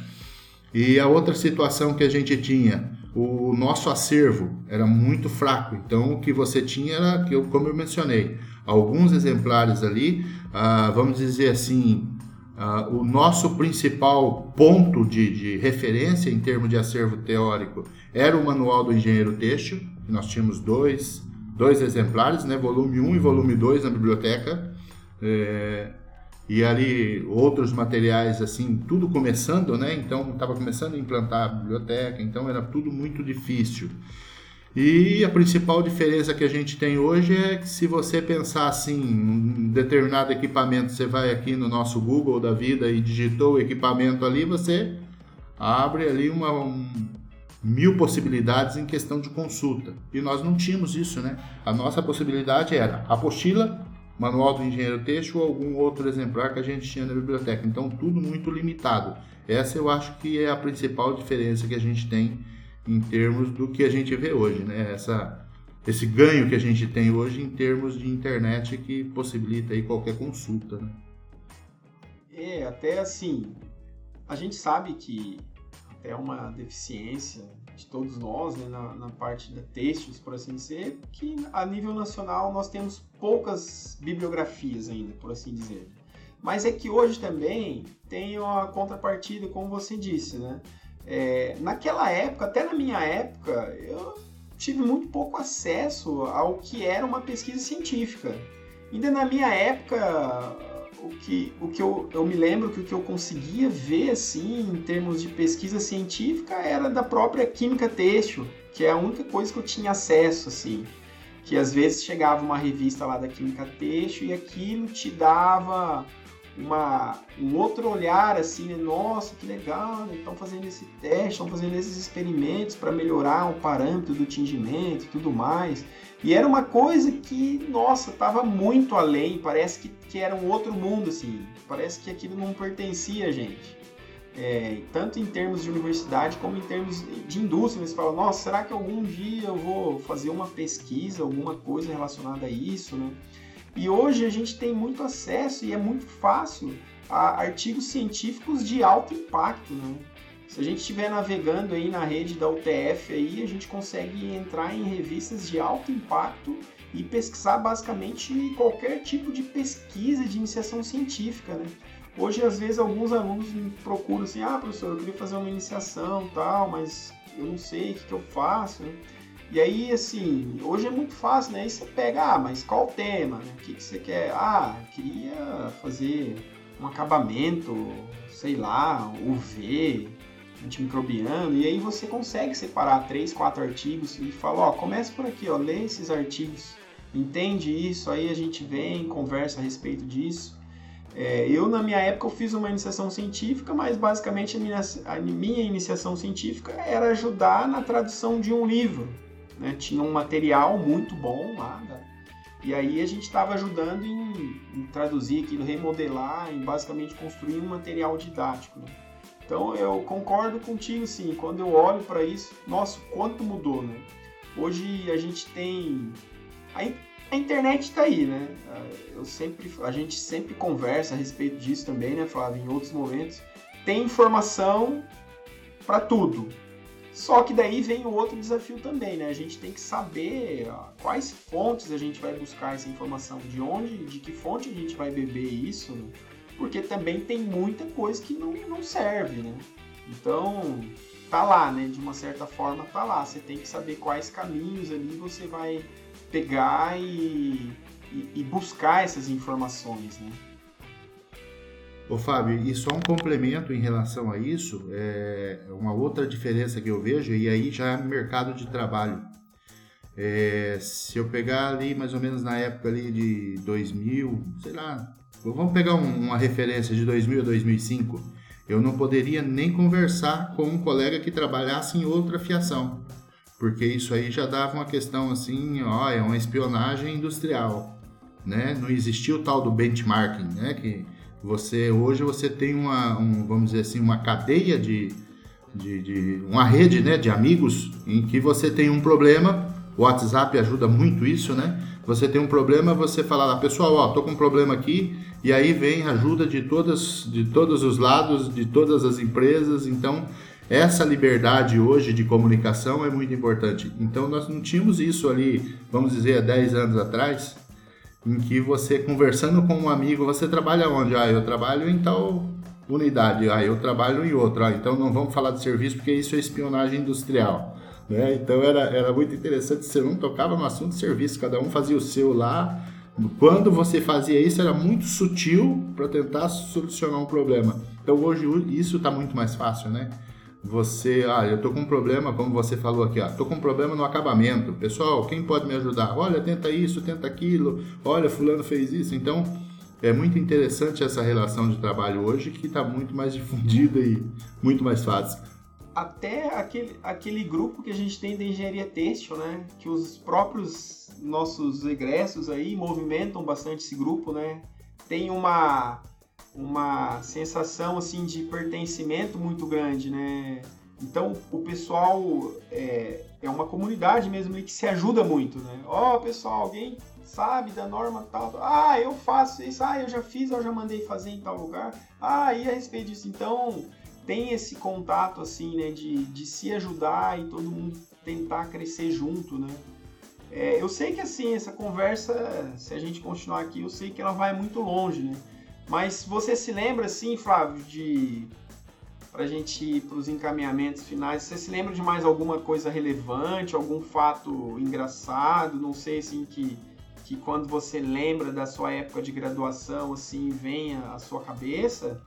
E a outra situação que a gente tinha, o nosso acervo era muito fraco. Então, o que você tinha era, como eu mencionei, alguns exemplares ali, ah, vamos dizer assim, ah, o nosso principal ponto de, de, referência em termos de acervo teórico era o Manual do Engenheiro Têxtil, que nós tínhamos dois, dois exemplares, né, volume 1 e volume 2 na biblioteca. É, e ali outros materiais assim, tudo começando, né? Então estava começando a implantar a biblioteca, então era tudo muito difícil. E a principal diferença que a gente tem hoje é que se você pensar assim, um determinado equipamento, você vai aqui no nosso Google da vida e digitou o equipamento ali, você abre ali uma um, mil possibilidades em questão de consulta. E nós não tínhamos isso, né? A nossa possibilidade era apostila, manual do engenheiro têxtil ou algum outro exemplar que a gente tinha na biblioteca. Então, tudo muito limitado. Essa eu acho que é a principal diferença que a gente tem em termos do que a gente vê hoje, né? Essa, esse ganho que a gente tem hoje em termos de internet que possibilita aí qualquer consulta, né? É, até assim, a gente sabe que até uma deficiência de todos nós, né, na, na, parte da textos, por assim dizer, que a nível nacional nós temos poucas bibliografias ainda, por assim dizer. Mas é que hoje também tem a contrapartida, como você disse, né? É, naquela época, até na minha época, eu tive muito pouco acesso ao que era uma pesquisa científica. Ainda na minha época, o que, o que eu, eu me lembro que o que eu conseguia ver assim em termos de pesquisa científica era da própria química têxtil, que é a única coisa que eu tinha acesso assim, que às vezes chegava uma revista lá da química têxtil e aquilo te dava uma, um outro olhar assim, né? nossa, que legal, né? estão fazendo esse teste, estão fazendo esses experimentos para melhorar o parâmetro do tingimento e tudo mais. E era uma coisa que, nossa, estava muito além, parece que, que era um outro mundo, assim, parece que aquilo não pertencia a gente. É, tanto em termos de universidade como em termos de indústria. Você fala, nossa, será que algum dia eu vou fazer uma pesquisa, alguma coisa relacionada a isso, né? E hoje a gente tem muito acesso e é muito fácil a artigos científicos de alto impacto, né? Se a gente estiver navegando aí na rede da UTF aí, a gente consegue entrar em revistas de alto impacto e pesquisar basicamente qualquer tipo de pesquisa de iniciação científica, né? Hoje, às vezes, alguns alunos me procuram assim, ah, professor, eu queria fazer uma iniciação tal, mas eu não sei o que, que eu faço, né? E aí, assim, hoje é muito fácil, né? Aí você pega, ah, mas qual o tema? O que, que você quer? Ah, queria fazer um acabamento, sei lá, UV, antimicrobiano, e aí você consegue separar três, quatro artigos e fala, ó, começa por aqui, ó, lê esses artigos, entende isso, aí a gente vem, conversa a respeito disso. É, eu, na minha época, eu fiz uma iniciação científica, mas basicamente a minha, a minha iniciação científica era ajudar na tradução de um livro, né? Tinha um material muito bom lá, né? e aí a gente estava ajudando em, em, traduzir aquilo, remodelar, em basicamente construir um material didático. Né? Então eu concordo contigo, sim. Quando eu olho para isso, nossa, quanto mudou, né? Hoje a gente tem a, a internet está aí, né? Eu sempre, a gente sempre conversa a respeito disso também, né, Flávio? Em outros momentos tem informação para tudo, só que daí vem o outro desafio também, né? A gente tem que saber quais fontes a gente vai buscar essa informação, de onde, de que fonte a gente vai beber isso, né? porque também tem muita coisa que não, não serve, né? Então, tá lá, né? De uma certa forma, tá lá. Você tem que saber quais caminhos ali você vai pegar e, e, e buscar essas informações, né? Ô Fábio, e só um complemento em relação a isso, é uma outra diferença que eu vejo, e aí já é mercado de trabalho. É, se eu pegar ali mais ou menos na época ali de 2000, sei lá, vamos pegar um, uma referência de 2000 a 2005, eu não poderia nem conversar com um colega que trabalhasse em outra fiação, porque isso aí já dava uma questão assim, ó, é uma espionagem industrial, né? Não existia o tal do benchmarking, né? Que você hoje você tem uma, um, vamos dizer assim, uma cadeia de, de, de, uma rede, né, de amigos em que você tem um problema. O WhatsApp ajuda muito isso, né? Você tem um problema, você fala lá, pessoal, ó, tô com um problema aqui e aí vem ajuda de todas, de todos os lados, de todas as empresas. Então essa liberdade hoje de comunicação é muito importante. Então nós não tínhamos isso ali, vamos dizer, há 10 anos atrás em que você conversando com um amigo, você trabalha onde? Ah, eu trabalho em tal unidade, ah, eu trabalho em outra, ah, então não vamos falar de serviço porque isso é espionagem industrial. Né? Então era, era muito interessante, você não tocava no assunto de serviço, cada um fazia o seu lá. Quando você fazia isso, era muito sutil para tentar solucionar um problema. Então hoje isso está muito mais fácil, né? Você, ah, eu tô com um problema, como você falou aqui, ah, tô com um problema no acabamento. Pessoal, quem pode me ajudar? Olha, tenta isso, tenta aquilo. Olha, fulano fez isso. Então, é muito interessante essa relação de trabalho hoje que está muito mais difundida e muito mais fácil. Até aquele, aquele grupo que a gente tem da engenharia têxtil, né? Que os próprios nossos egressos aí movimentam bastante esse grupo, né? Tem uma uma sensação assim de pertencimento muito grande, né? Então o pessoal é, é uma comunidade mesmo que se ajuda muito, né? Ó, oh, pessoal, alguém sabe da norma tal, tal? Ah, eu faço isso. Ah, eu já fiz, eu já mandei fazer em tal lugar. Ah, e a respeito disso, então tem esse contato assim, né? De, de se ajudar e todo mundo tentar crescer junto, né? É, eu sei que assim essa conversa, se a gente continuar aqui, eu sei que ela vai muito longe, né? Mas você se lembra, assim, Flávio, de. Pra gente ir para os encaminhamentos finais, você se lembra de mais alguma coisa relevante, algum fato engraçado, não sei, assim, que, que quando você lembra da sua época de graduação, assim, venha à sua cabeça?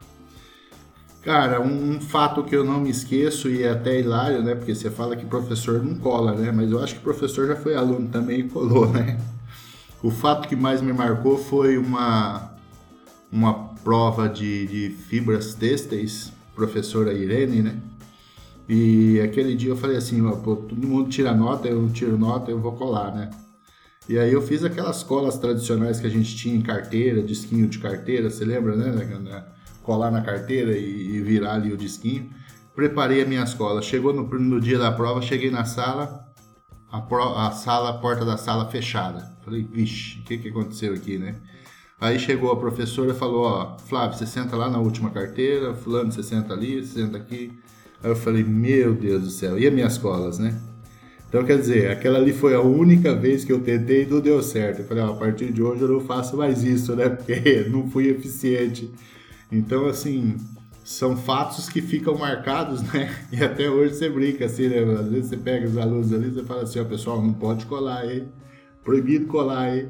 Cara, um, um, fato que eu não me esqueço e é até hilário, né? Porque você fala que professor não cola, né? Mas eu acho que professor já foi aluno também e colou, né? O fato que mais me marcou foi uma, uma prova de, de fibras têxteis, professora Irene, né? E aquele dia eu falei assim, pô, todo mundo tira nota, eu tiro nota, eu vou colar, né? E aí eu fiz aquelas colas tradicionais que a gente tinha em carteira, disquinho de carteira, você lembra, né? Colar na carteira e, e virar ali o disquinho. Preparei a minha escola. Chegou no, no dia da prova, cheguei na sala, a, pro, a sala, a porta da sala fechada. Falei, vixe, o que, que aconteceu aqui, né? Aí chegou a professora e falou, ó, Flávio, você senta lá na última carteira, fulano, você senta ali, você senta aqui. Aí eu falei, meu Deus do céu, e as minhas colas, né? Então, quer dizer, aquela ali foi a única vez que eu tentei e não deu certo. Eu falei, ah, a partir de hoje eu não faço mais isso, né? Porque não fui eficiente. Então, assim, são fatos que ficam marcados, né? E até hoje você brinca assim, né? Às vezes você pega os alunos ali e fala assim, ó, pessoal, não pode colar aí. Proibido colar aí.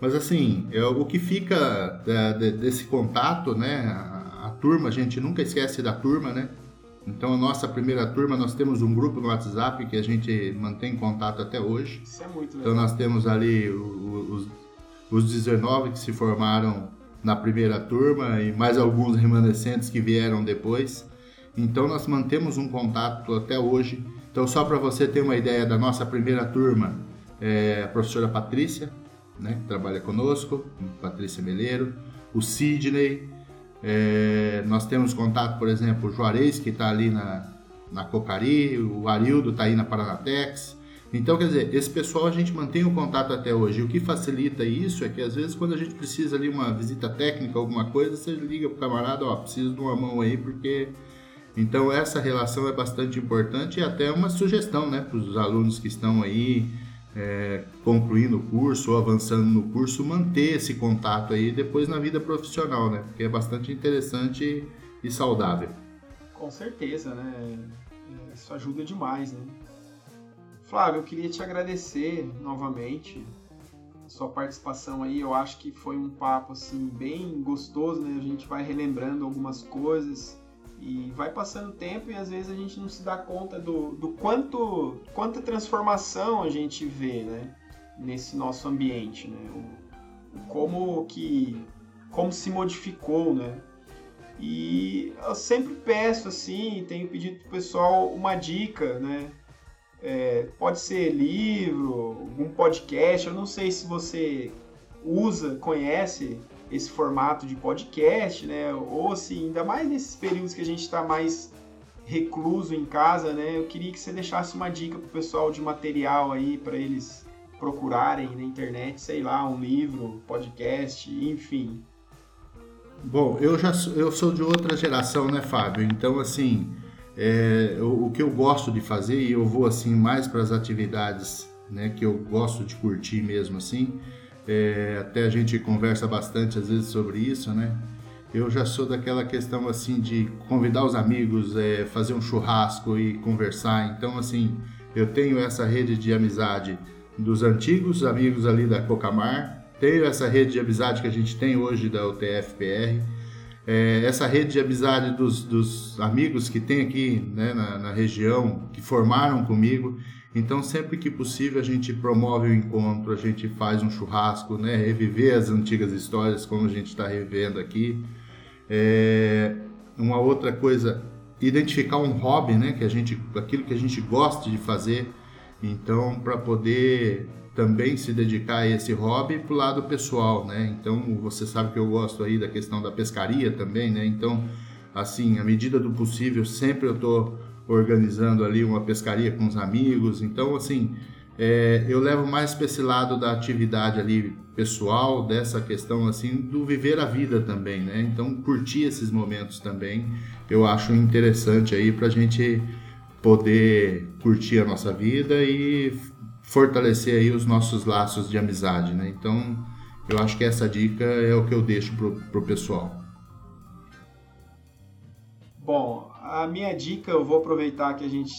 Mas assim, é, o que fica é, desse contato, né? A, a turma, a gente nunca esquece da turma, né? Então, a nossa primeira turma, nós temos um grupo no WhatsApp que a gente mantém contato até hoje. Isso é muito legal. Então, nós temos ali os, os 19 que se formaram na primeira turma e mais alguns remanescentes que vieram depois. Então, nós mantemos um contato até hoje. Então, só para você ter uma ideia da nossa primeira turma, é a professora Patrícia, né, que trabalha conosco, Patrícia Meleiro, o Sidney, é, nós temos contato, por exemplo, o Juarez, que está ali na, na Cocari, o Arildo está aí na Paranatex. Então, quer dizer, esse pessoal a gente mantém o contato até hoje. O que facilita isso é que, às vezes, quando a gente precisa ali uma visita técnica, alguma coisa, você liga para o camarada, ó, preciso de uma mão aí, porque... Então, essa relação é bastante importante e até uma sugestão, né, para os alunos que estão aí é, concluindo o curso ou avançando no curso, manter esse contato aí depois na vida profissional, né? Porque é bastante interessante e saudável. Com certeza, né? Isso ajuda demais, né? Flávio, eu queria te agradecer novamente sua participação aí. Eu acho que foi um papo assim bem gostoso, né? A gente vai relembrando algumas coisas e vai passando o tempo e às vezes a gente não se dá conta do, do quanto quanta transformação a gente vê, né? Nesse nosso ambiente, né? O, o como que como se modificou, né? E eu sempre peço assim, tenho pedido pro pessoal uma dica, né? É, pode ser livro, algum podcast, eu não sei se você usa, conhece esse formato de podcast, né? Ou assim, ainda mais nesses períodos que a gente está mais recluso em casa, né? Eu queria que você deixasse uma dica pro pessoal de material aí para eles procurarem na internet, sei lá, um livro, podcast, enfim. Bom, eu já eu sou de outra geração, né, Fábio? Então, assim, é, o, o que eu gosto de fazer e eu vou assim mais para as atividades, né, que eu gosto de curtir mesmo assim é, até a gente conversa bastante às vezes sobre isso, né? Eu já sou daquela questão assim de convidar os amigos, é, fazer um churrasco e conversar. Então, assim, eu tenho essa rede de amizade dos antigos amigos ali da Cocamar, tenho essa rede de amizade que a gente tem hoje da UTFPR, é, essa rede de amizade dos, dos amigos que tem aqui né, na, na região, que formaram comigo. Então, sempre que possível, a gente promove o encontro, a gente faz um churrasco, né? reviver as antigas histórias, como a gente está revendo aqui. É... Uma outra coisa, identificar um hobby, né? que a gente, aquilo que a gente gosta de fazer. Então, para poder também se dedicar a esse hobby para o lado pessoal, né? Então, você sabe que eu gosto aí da questão da pescaria também, né? Então, assim, à medida do possível, sempre eu estou organizando ali uma pescaria com os amigos. Então, assim, é, eu levo mais para esse lado da atividade ali pessoal, dessa questão assim do viver a vida também, né? Então, curtir esses momentos também, eu acho interessante aí para a gente poder curtir a nossa vida e fortalecer aí os nossos laços de amizade, né? Então, eu acho que essa dica é o que eu deixo pro, pro pessoal. Bom, a minha dica, eu vou aproveitar que a gente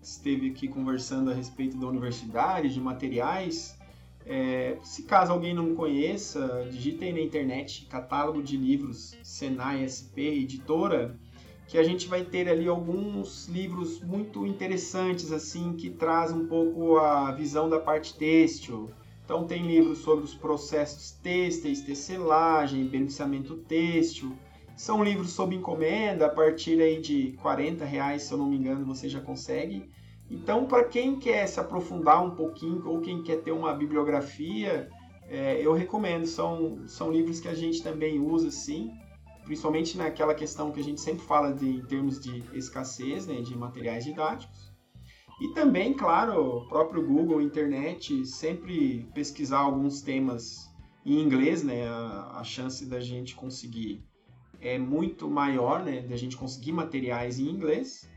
esteve aqui conversando a respeito da universidade, de materiais. É, se caso alguém não conheça, digite aí na internet catálogo de livros Senai SP Editora, que a gente vai ter ali alguns livros muito interessantes assim que traz um pouco a visão da parte têxtil. Então tem livros sobre os processos têxteis, tecelagem, beneficiamento têxtil, são livros sob encomenda, a partir aí de 40 reais, se eu não me engano, você já consegue. Então, para quem quer se aprofundar um pouquinho ou quem quer ter uma bibliografia, é, eu recomendo. São, são livros que a gente também usa, sim, principalmente naquela questão que a gente sempre fala de, em termos de escassez né, de materiais didáticos. E também, claro, o próprio Google, internet, sempre pesquisar alguns temas em inglês, né, a, a chance da gente conseguir é muito maior, né, da gente conseguir materiais em inglês.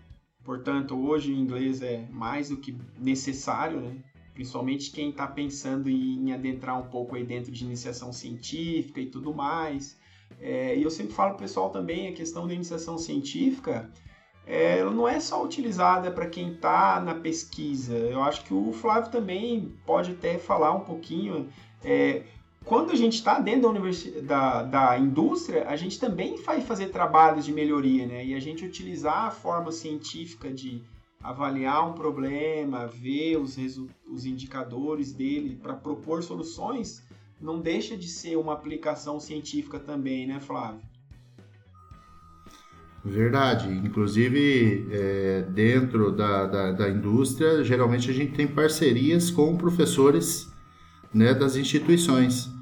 Portanto, hoje o inglês é mais do que necessário, né? principalmente quem está pensando em adentrar um pouco aí dentro de iniciação científica e tudo mais. É, e eu sempre falo pessoal também a questão da iniciação científica, é, ela não é só utilizada para quem está na pesquisa. Eu acho que o Flávio também pode até falar um pouquinho. É, quando a gente está dentro da, da, da, indústria, a gente também vai fazer trabalhos de melhoria, né? E a gente utilizar a forma científica de avaliar um problema, ver os, os indicadores dele para propor soluções, não deixa de ser uma aplicação científica também, né, Flávio? Verdade. Inclusive, é, dentro da, da, da, indústria, geralmente a gente tem parcerias com professores né, das instituições.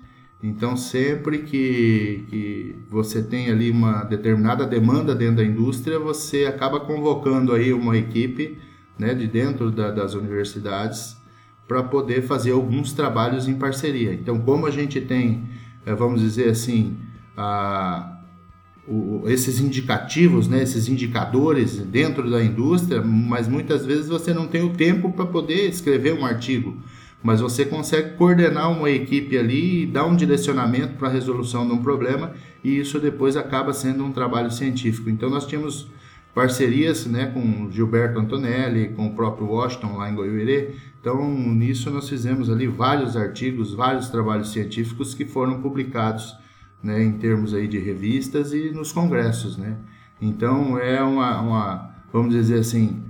Então, sempre que, que você tem ali uma determinada demanda dentro da indústria, você acaba convocando aí uma equipe né, de dentro da, das universidades para poder fazer alguns trabalhos em parceria. Então, como a gente tem, é, vamos dizer assim, a, o, esses indicativos, né, esses indicadores dentro da indústria, mas muitas vezes você não tem o tempo para poder escrever um artigo mas você consegue coordenar uma equipe ali e dar um direcionamento para a resolução de um problema e isso depois acaba sendo um trabalho científico. Então nós tínhamos parcerias né, com Gilberto Antonelli, com o próprio Washington lá em Goiuerê. Então nisso nós fizemos ali vários artigos, vários trabalhos científicos que foram publicados né, em termos aí de revistas e nos congressos. Né? Então é uma, uma vamos dizer assim,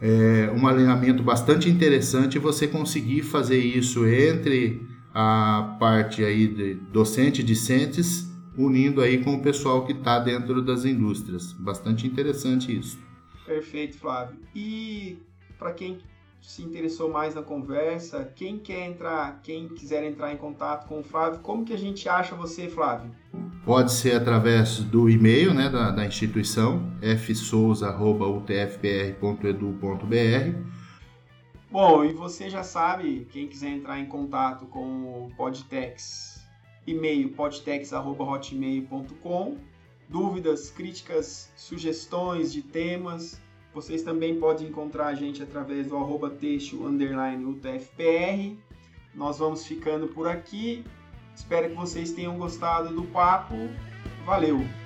é, um alinhamento bastante interessante você conseguir fazer isso entre a parte aí de docente discentes unindo aí com o pessoal que está dentro das indústrias. Bastante interessante isso. Perfeito, Flávio. E para quem se interessou mais na conversa, quem quer entrar, quem quiser entrar em contato com o Flávio, como que a gente acha você, Flávio? Pode ser através do e-mail né, da, da instituição, fsouza.utfpr.edu.br. Bom, e você já sabe, quem quiser entrar em contato com o Podtex, e-mail podtex.hotmail.com, dúvidas, críticas, sugestões de temas, vocês também podem encontrar a gente através do arroba texto underline UTFPR. Nós vamos ficando por aqui. Espero que vocês tenham gostado do papo. Valeu!